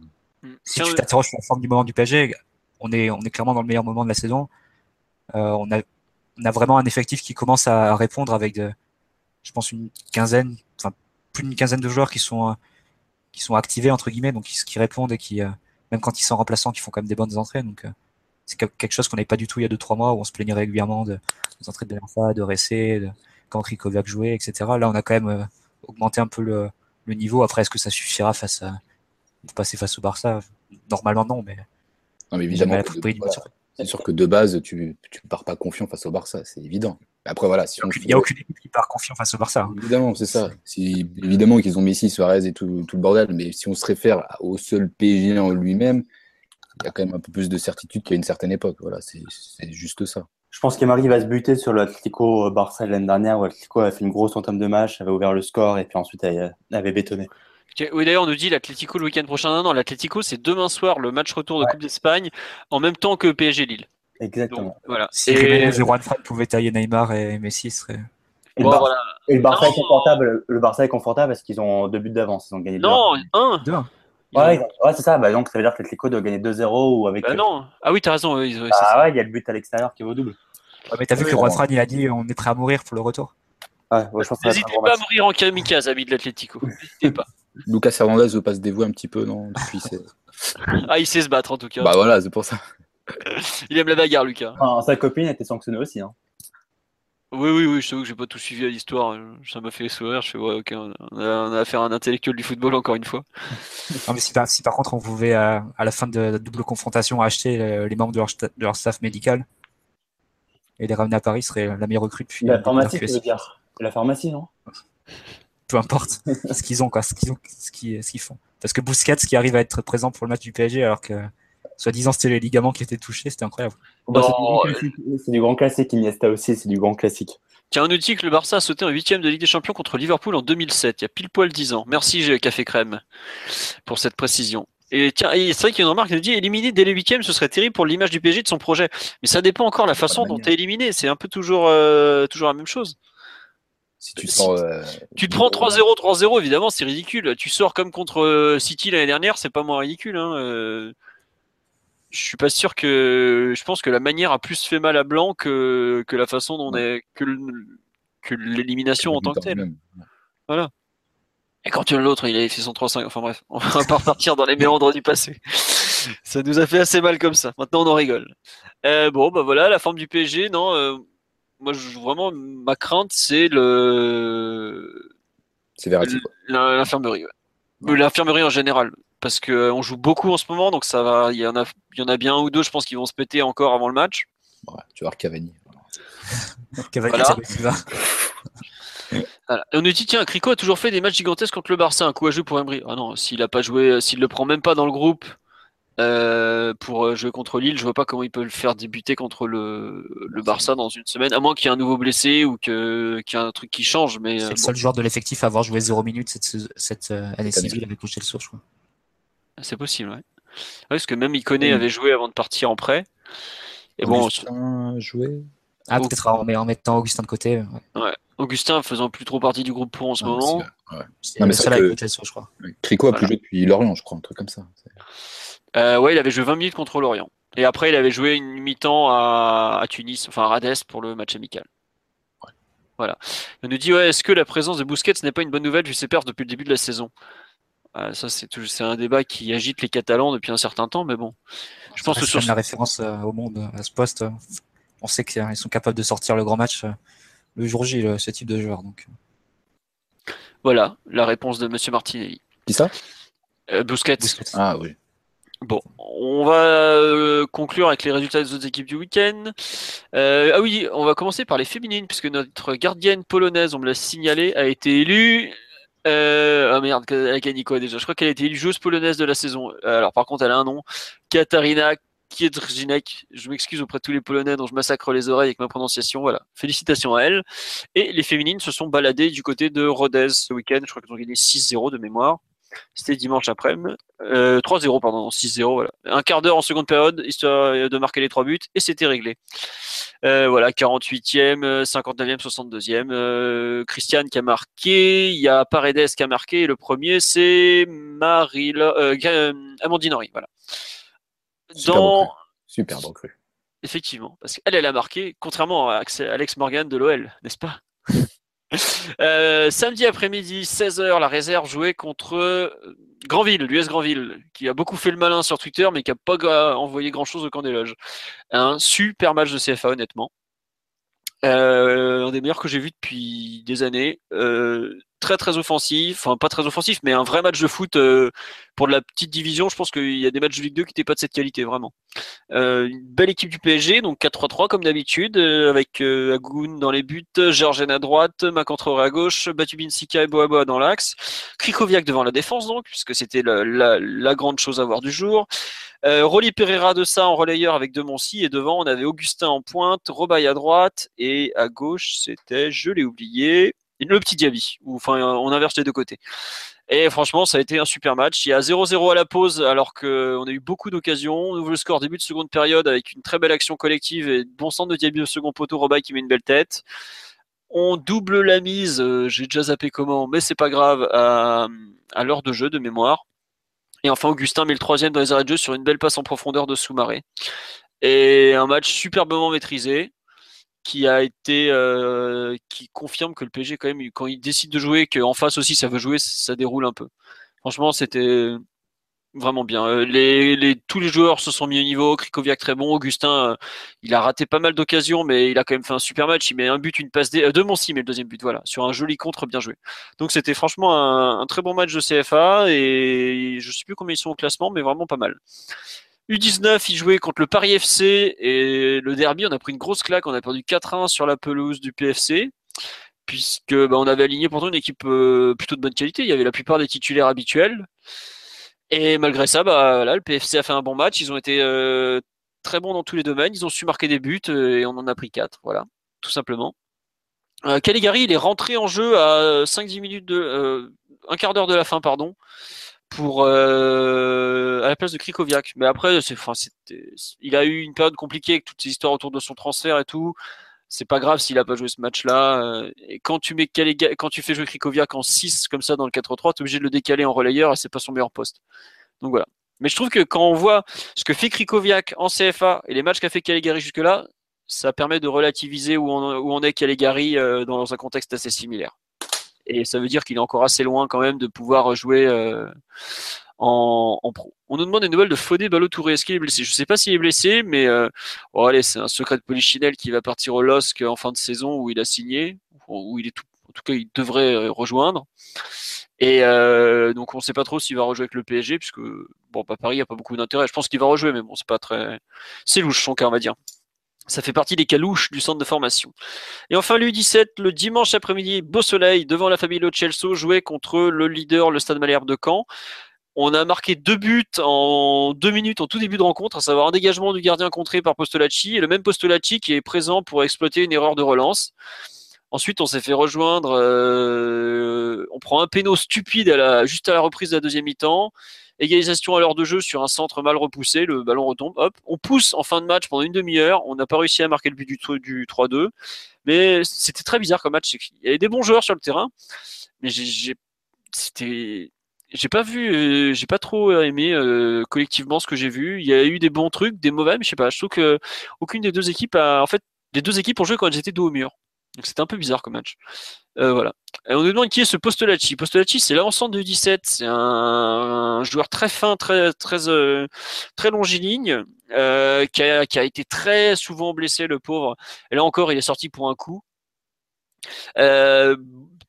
si tu t'interroges sur la forme du moment du PSG, on est, on est clairement dans le meilleur moment de la saison. on, a, on a vraiment un effectif qui commence à répondre avec, de, je pense, une quinzaine, enfin plus d'une quinzaine de joueurs qui sont, qui sont activés entre guillemets, donc qui, qui répondent et qui, même quand ils sont remplaçants, qui font quand même des bonnes entrées. Donc c'est quelque chose qu'on n'avait pas du tout il y a 2-3 mois où on se plaignait régulièrement de, des entrées de Berfa, de Ressé, de, quand Krikoviak jouait, etc. Là, on a quand même augmenté un peu le, le niveau. Après, est-ce que ça suffira face à passer face au Barça? Normalement, non, mais. Non, mais évidemment, c'est sûr que de base, tu ne pars pas confiant face au Barça, c'est évident. Après, voilà. Si il n'y a aucune équipe qui part confiant face au Barça. Hein. Évidemment, c'est ça. évidemment qu'ils ont Messi, Suarez et tout, tout, le bordel, mais si on se réfère au seul PSG en lui-même, il y a quand même un peu plus de certitude qu'à une certaine époque. Voilà, c'est juste ça. Je pense qu'Emery va se buter sur l'Atlético Barça l'année dernière où l'Atlético avait fait une grosse entame de match, avait ouvert le score et puis ensuite avait bétonné. Oui, d'ailleurs, on nous dit l'Atlético le week-end prochain. Non, non, l'Atlético, c'est demain soir le match retour de Coupe d'Espagne en même temps que PSG Lille. Exactement. voilà. Si et... Juan Fran pouvaient tailler Neymar et Messi, serait. Et, le, Barça est confortable. Le Barça est confortable parce qu'ils ont deux buts d'avance. Ils ont gagné Non, un. Deux. Ouais, ouais c'est ça. Bah, donc, ça veut dire que l'Atlético doit gagner 2-0 ou avec. Bah, non. Ah oui, t'as raison. ah ouais, il y a le but à l'extérieur qui vaut double. Ouais, mais t'as vu que Juan Fran, il a dit on est prêt à mourir pour le retour. Ouais, je pense N'hésitez pas à mourir en kamikaze, amis de l'Atlético. N'hésitez pas. (laughs) Lucas Hernandez veut pas se dévouer un petit peu, non Depuis, (laughs) Ah, il sait se battre en tout cas. Bah voilà, c'est pour ça. (laughs) il aime la bagarre, Lucas. Ah, sa copine était sanctionnée aussi. Hein. Oui, oui, oui, je sais que j'ai pas tout suivi à l'histoire. Ça m'a fait sourire. Je fais, ouais, ok, on a, affaire à un intellectuel du football encore une fois. (laughs) Non, mais si par, si par contre on pouvait, à, à la fin de la double confrontation, acheter les membres de leur, de leur, staff médical et les ramener à Paris, serait la meilleure recrue depuis. La pharmacie, tu veux dire? La pharmacie, non? Peu importe (laughs) ce qu'ils ont, quoi, ce qu'ils ont, ce qu'ils, ce qu'ils font. Parce que Busquets qui arrive à être présent pour le match du PSG alors que soi-disant c'était les ligaments qui étaient touchés, c'était incroyable. Bah, c'est, du grand classique, Iniesta aussi, c'est du grand classique. Tiens, on nous dit que le Barça a sauté en huitième de Ligue des Champions contre Liverpool en 2007, il y a pile poil 10 ans. Merci Café Crème pour cette précision. Et tiens, c'est vrai qu'il y a une remarque qui nous dit éliminer dès les huitièmes, ce serait terrible pour l'image du PSG de son projet. Mais ça dépend encore de la façon dont tu es éliminé. C'est un peu toujours, euh, toujours la même chose. Si tu, sors, euh, tu te prends 3-0, 3-0, évidemment, c'est ridicule. Tu sors comme contre euh, City l'année dernière, c'est pas moins ridicule. Hein. Euh, je suis pas sûr que. Je pense que la manière a plus fait mal à Blanc que, que la façon dont on est. que, que l'élimination en tant que telle. Voilà. Et quand tu as l'autre, il avait fait son 3-5. Enfin bref, on va pas repartir dans les méandres du passé. Ça nous a fait assez mal comme ça. Maintenant, on en rigole. bon, bah voilà, la forme du PSG, non moi, je, vraiment, ma crainte, c'est le. C'est. L'infirmerie, ouais. L'infirmerie en général. Parce qu'on euh, joue beaucoup en ce moment, donc ça va. Il y en a, il y en a bien un ou deux, je pense, qui vont se péter encore avant le match. Ouais, tu vas voir Cavani. (laughs) Cavani, voilà. (laughs) Voilà. Et on nous dit tiens, Crico a toujours fait des matchs gigantesques contre le Barça, un coup à jouer pour Emery. Ah non, s'il a pas joué, s'il le prend même pas dans le groupe, euh, pour euh, jouer contre Lille, je vois pas comment il peut le faire débuter contre le, le Barça dans une semaine, à moins qu'il y ait un nouveau blessé ou qu'il y ait un truc qui change. Mais c'est le seul joueur de l'effectif à avoir joué 0 minutes cette, cette euh, année civile avec le Source, je crois. C'est possible, ouais. Parce que même Iconé avait joué avant de partir en prêt. Et Augustin bon, joué. Ah, peut-être en, en, mettant Augustin de côté. Ouais. Augustin faisant plus trop partie du groupe pour en ce moment. Ouais. Non, mais c'est avec le Chelsea, je crois. Crico a plus joué depuis Lorient, je crois, un truc comme ça. Euh, ouais, il avait joué 20 minutes contre l'Orient. Et après, il avait joué une mi-temps à, Tunis, enfin à Rades pour le match amical. Voilà. On nous dit ouais, est-ce que la présence de Busquets n'est pas une bonne nouvelle vu ses pertes depuis le début de la saison? Euh, Ça, c'est, c'est un débat qui agite les Catalans depuis un certain temps, mais bon. Je pense que sur la référence euh, au monde à ce poste, on sait qu'ils sont capables de sortir le grand match le jour J, ce type de joueur. Donc. Voilà la réponse de Monsieur Martinelli. Qui ça? Busquets. Ah oui. Bon, on va euh, conclure avec les résultats des autres équipes du week-end. Euh, ah oui, on va commencer par les féminines, puisque notre gardienne polonaise, on me l'a signalé, a été élue. Euh, ah merde, elle a gagné quoi déjà Je crois qu'elle été élue joueuse polonaise de la saison. Alors par contre, elle a un nom, Katarina Kiedrzinek. Je m'excuse auprès de tous les Polonais dont je massacre les oreilles avec ma prononciation. Voilà, félicitations à elle. Et les féminines se sont baladées du côté de Rodez ce week-end. Je crois qu'elles ont gagné 6-0 de mémoire. C'était dimanche après-midi. 3-0, pardon, 6-0. Voilà. Un quart d'heure en seconde période, histoire de marquer les trois buts, et c'était réglé. Euh, voilà, 48e, 59e, 62e. Christiane qui a marqué. Il y a Paredes qui a marqué. Et le premier, c'est Marie, Amandine Henry. Voilà. Super Dans... Super cru. Effectivement, parce qu'elle, elle a marqué, contrairement à Alex Morgan de l'OL, n'est-ce pas? (laughs) euh, samedi après-midi, 16h, la réserve jouait contre euh, Granville, l'US Granville, qui a beaucoup fait le malin sur Twitter, mais qui n'a pas envoyé grand-chose au camp des loges. Un super match de CFA, honnêtement. Euh, un des meilleurs que j'ai vu depuis des années. Très très offensif, enfin pas très offensif, mais un vrai match de foot euh, pour de la petite division. Je pense qu'il y a des matchs de Ligue 2 qui n'étaient pas de cette qualité vraiment. une belle équipe du PSG, donc 4-3-3 comme d'habitude, avec Agoun dans les buts, Georgen à droite, Macantreur à gauche, Batubin Sika et Boaboa dans l'axe, Krikoviak devant la défense donc, puisque c'était la, grande chose à voir du jour. Euh, Rolly Pereira de ça en relayeur avec Demoncy et devant on avait Augustin en pointe, Robaille à droite et à gauche c'était, je l'ai oublié, le petit Diaby. Enfin on inverse les deux côtés. Et franchement, ça a été un super match. Il y a 0-0 à la pause, alors qu'on a eu beaucoup d'occasions. On ouvre le score début de seconde période avec une très belle action collective et bon centre de Diaby au second poteau, Robaille qui met une belle tête. On double la mise, euh, j'ai déjà zappé comment, mais c'est pas grave, à, à l'heure de jeu de mémoire. Et enfin, Augustin met le troisième dans les arrêts de jeu sur une belle passe en profondeur de Soumaré. Et un match superbement maîtrisé qui a été euh, qui confirme que le PSG quand même quand il décide de jouer qu'en face aussi ça veut jouer ça déroule un peu franchement c'était vraiment bien. Euh, tous les joueurs se sont mis au niveau. Krikoviak très bon. Augustin, euh, il a raté pas mal d'occasions, mais il a quand même fait un super match. Il met un but, une passe de euh, Monsi, mais le deuxième but, voilà, sur un joli contre bien joué. Donc c'était franchement un, très bon match de CFA et je sais plus combien ils sont au classement, mais vraiment pas mal. U19, il jouait contre le Paris FC et le derby, on a pris une grosse claque. On a perdu 4-1 sur la pelouse du PFC puisque bah, on avait aligné pourtant une équipe plutôt de bonne qualité. Il y avait la plupart des titulaires habituels. Et malgré ça, bah, là, le PFC a fait un bon match. Ils ont été euh, très bons dans tous les domaines. Ils ont su marquer des buts euh, et on en a pris quatre. Voilà, tout simplement. Euh, Caligari, il est rentré en jeu à 5-10 minutes de. Euh, un quart d'heure de la fin, pardon, pour à la place de Krikoviak. Mais après, c'est, enfin, il a eu une période compliquée avec toutes ces histoires autour de son transfert et tout c'est pas grave s'il a pas joué ce match-là. Euh, et quand tu mets quand tu fais jouer Krikoviak en 6 comme ça dans le 4-3, tu es obligé de le décaler en relayeur et c'est pas son meilleur poste. Donc voilà. Mais je trouve que quand on voit ce que fait Krikoviak en CFA et les matchs qu'a fait Caligari jusque-là, ça permet de relativiser où on, où on est Caligari euh, dans un contexte assez similaire. Et ça veut dire qu'il est encore assez loin quand même de pouvoir jouer euh, en, pro. On nous demande des nouvelles de Fodé Balotouré. Est-ce qu'il est blessé? Je ne sais pas s'il est blessé, mais euh, oh, allez, c'est un secret de Polichinelle qui va partir au LOSC en fin de saison où il a signé, où il est tout, en tout cas il devrait euh, rejoindre. Et donc on ne sait pas trop s'il va rejouer avec le PSG, puisque bon, pas Paris, il n'y a pas beaucoup d'intérêt. Je pense qu'il va rejouer, mais bon, c'est pas très. C'est louche son cas, on va dire. Ça fait partie des calouches du centre de formation. Et enfin, l'U17, le dimanche après-midi, beau soleil, devant la famille Celso, jouait contre le leader, le Stade Malherbe de Caen. On a marqué deux buts en deux minutes en tout début de rencontre, à savoir un dégagement du gardien contré par Postolacci et le même Postolacci qui est présent pour exploiter une erreur de relance. Ensuite, on s'est fait rejoindre. Euh, on prend un péno stupide juste à la reprise de la deuxième mi-temps. Égalisation à l'heure de jeu sur un centre mal repoussé. Le ballon retombe. Hop, on pousse en fin de match pendant une demi-heure. On n'a pas réussi à marquer le but du, du 3-2. Mais c'était très bizarre comme match. Il y avait des bons joueurs sur le terrain. Mais j'ai, c'était j'ai pas vu, euh, j'ai pas trop aimé euh, collectivement ce que j'ai vu. Il y a eu des bons trucs, des mauvais, mais je sais pas. Je trouve que aucune des deux équipes a, en fait, les deux équipes ont joué quand elles étaient dos au mur. Donc c'était un peu bizarre comme match. Euh, voilà. On nous demande qui est ce Postolacci. Postolacci, c'est l'ensemble de 17. C'est un, joueur très fin, très très très longiligne, qui a, qui a été très souvent blessé, le pauvre. Et là encore, il est sorti pour un coup. Euh,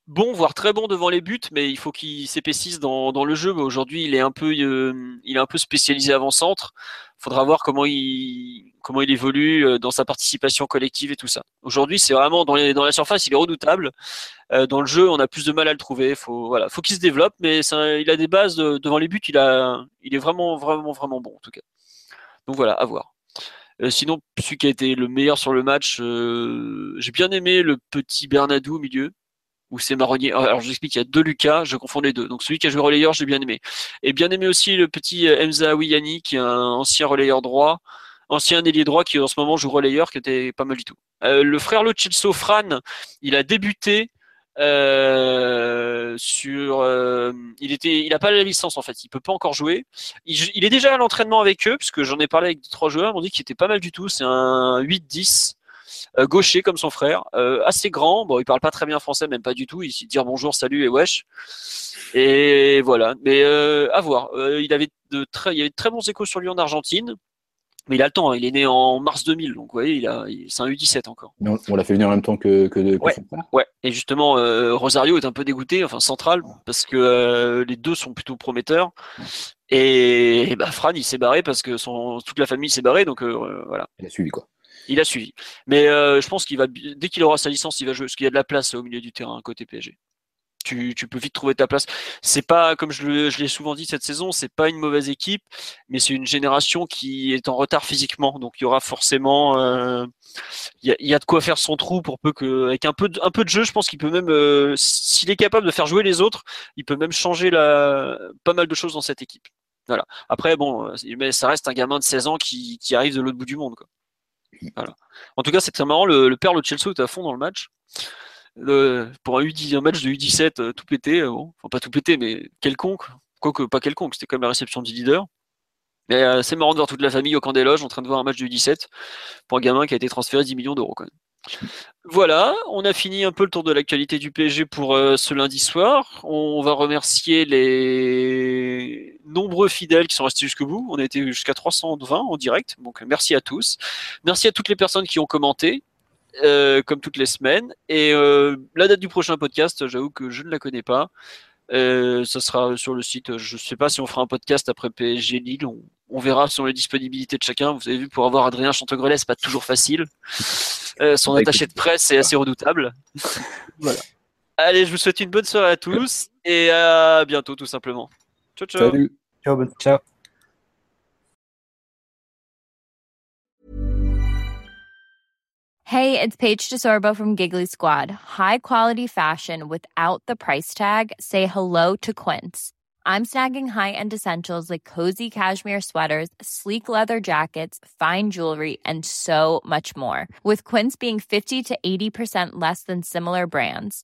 bon, voire très bon devant les buts, mais il faut qu'il s'épaississe dans, dans, le jeu. Aujourd'hui, il est un peu, euh, il est un peu spécialisé avant-centre. Faudra voir comment il, comment il évolue euh, dans sa participation collective et tout ça. Aujourd'hui, c'est vraiment dans, dans la surface, il est redoutable. Euh, dans le jeu, on a plus de mal à le trouver. Faut, voilà, faut qu'il se développe, mais il a des bases devant les buts. Il a, il est vraiment, vraiment, vraiment bon en tout cas. Donc voilà, à voir. sinon, celui qui a été le meilleur sur le match, j'ai bien aimé le petit Bernadou au milieu ou c'est Marronnier. Alors je vous explique, il y a deux Lucas, je confonds les deux. Donc celui qui a joué relayeur, j'ai bien aimé. Et bien aimé aussi le petit euh, Emza Awiyani, qui est un ancien relayeur droit, ancien ailier droit qui en ce moment joue relayeur, qui était pas mal du tout. le frère Lo Fran, il a débuté euh, sur, euh, il était, il a pas la licence en fait, il peut pas encore jouer. Il, est déjà à l'entraînement avec eux, puisque j'en ai parlé avec trois joueurs, ils m'ont dit qu'il était pas mal du tout. C'est un 8-10. Euh, gaucher comme son frère, assez grand. Bon, il parle pas très bien français, même pas du tout. Il sait dire bonjour, salut et wesh. Et voilà. Mais à voir. il avait de très, il y avait de très bons échos sur lui en Argentine. Mais il a le temps, hein. il est né en mars 2000, donc vous voyez, il a, c'est un U17 encore. on, l'a fait venir en même temps que, que, ouais, Ouais, et justement, euh, Rosario est un peu dégoûté, enfin central, parce que euh, les deux sont plutôt prometteurs. Et, bah, Fran, il s'est barré parce que son, toute la famille s'est barrée, donc euh, voilà. Il a suivi quoi. Il a suivi. Mais je pense qu'il va, dès qu'il aura sa licence, il va jouer, parce qu'il y a de la place au milieu du terrain côté PSG tu, peux vite trouver ta place. C'est pas, comme je, l'ai souvent dit cette saison, c'est pas une mauvaise équipe, mais c'est une génération qui est en retard physiquement. Donc il y aura forcément, euh, il y, a, de quoi faire son trou pour peu que, avec un peu de, jeu, je pense qu'il peut même, euh, s'il est capable de faire jouer les autres, il peut même changer pas mal de choses dans cette équipe. Voilà. Après, bon, euh, ça reste un gamin de 16 ans qui, arrive de l'autre bout du monde. Quoi. En tout cas, c'est très marrant. Le, père, le Chelsea, est à fond dans le match pour un, match de U17 euh, tout pété, euh, enfin pas tout pété, mais quelconque, quoique pas quelconque, c'était comme la réception du leader. Mais euh, c'est marrant de voir toute la famille au camp des loges en train de voir un match de U17 pour un gamin qui a été transféré 10 millions d'euros quand même. Voilà, on a fini un peu le tour de l'actualité du PSG pour ce lundi soir. On va remercier les nombreux fidèles qui sont restés jusqu'au bout. On a été jusqu'à 320 en direct, donc merci à tous. Merci à toutes les personnes qui ont commenté. Euh, comme toutes les semaines. Et euh, la date du prochain podcast, j'avoue que je ne la connais pas. Euh, ça sera sur le site. Je ne sais pas si on fera un podcast après PSG Lille. On, verra selon les disponibilités de chacun. Vous avez vu, pour avoir Adrien Chantegrelet, c'est pas toujours facile. son attaché de presse est assez redoutable. voilà. Allez, je vous souhaite une bonne soirée à tous et à bientôt tout simplement. Ciao, ciao. Salut. Ciao. ciao. Hey, it's Paige DeSorbo from Giggly Squad. High quality fashion without the price tag. Say hello to Quince. I'm snagging high-end essentials like cozy cashmere sweaters, sleek leather jackets, fine jewelry, and so much more. With Quince being 50 to 80% less than similar brands.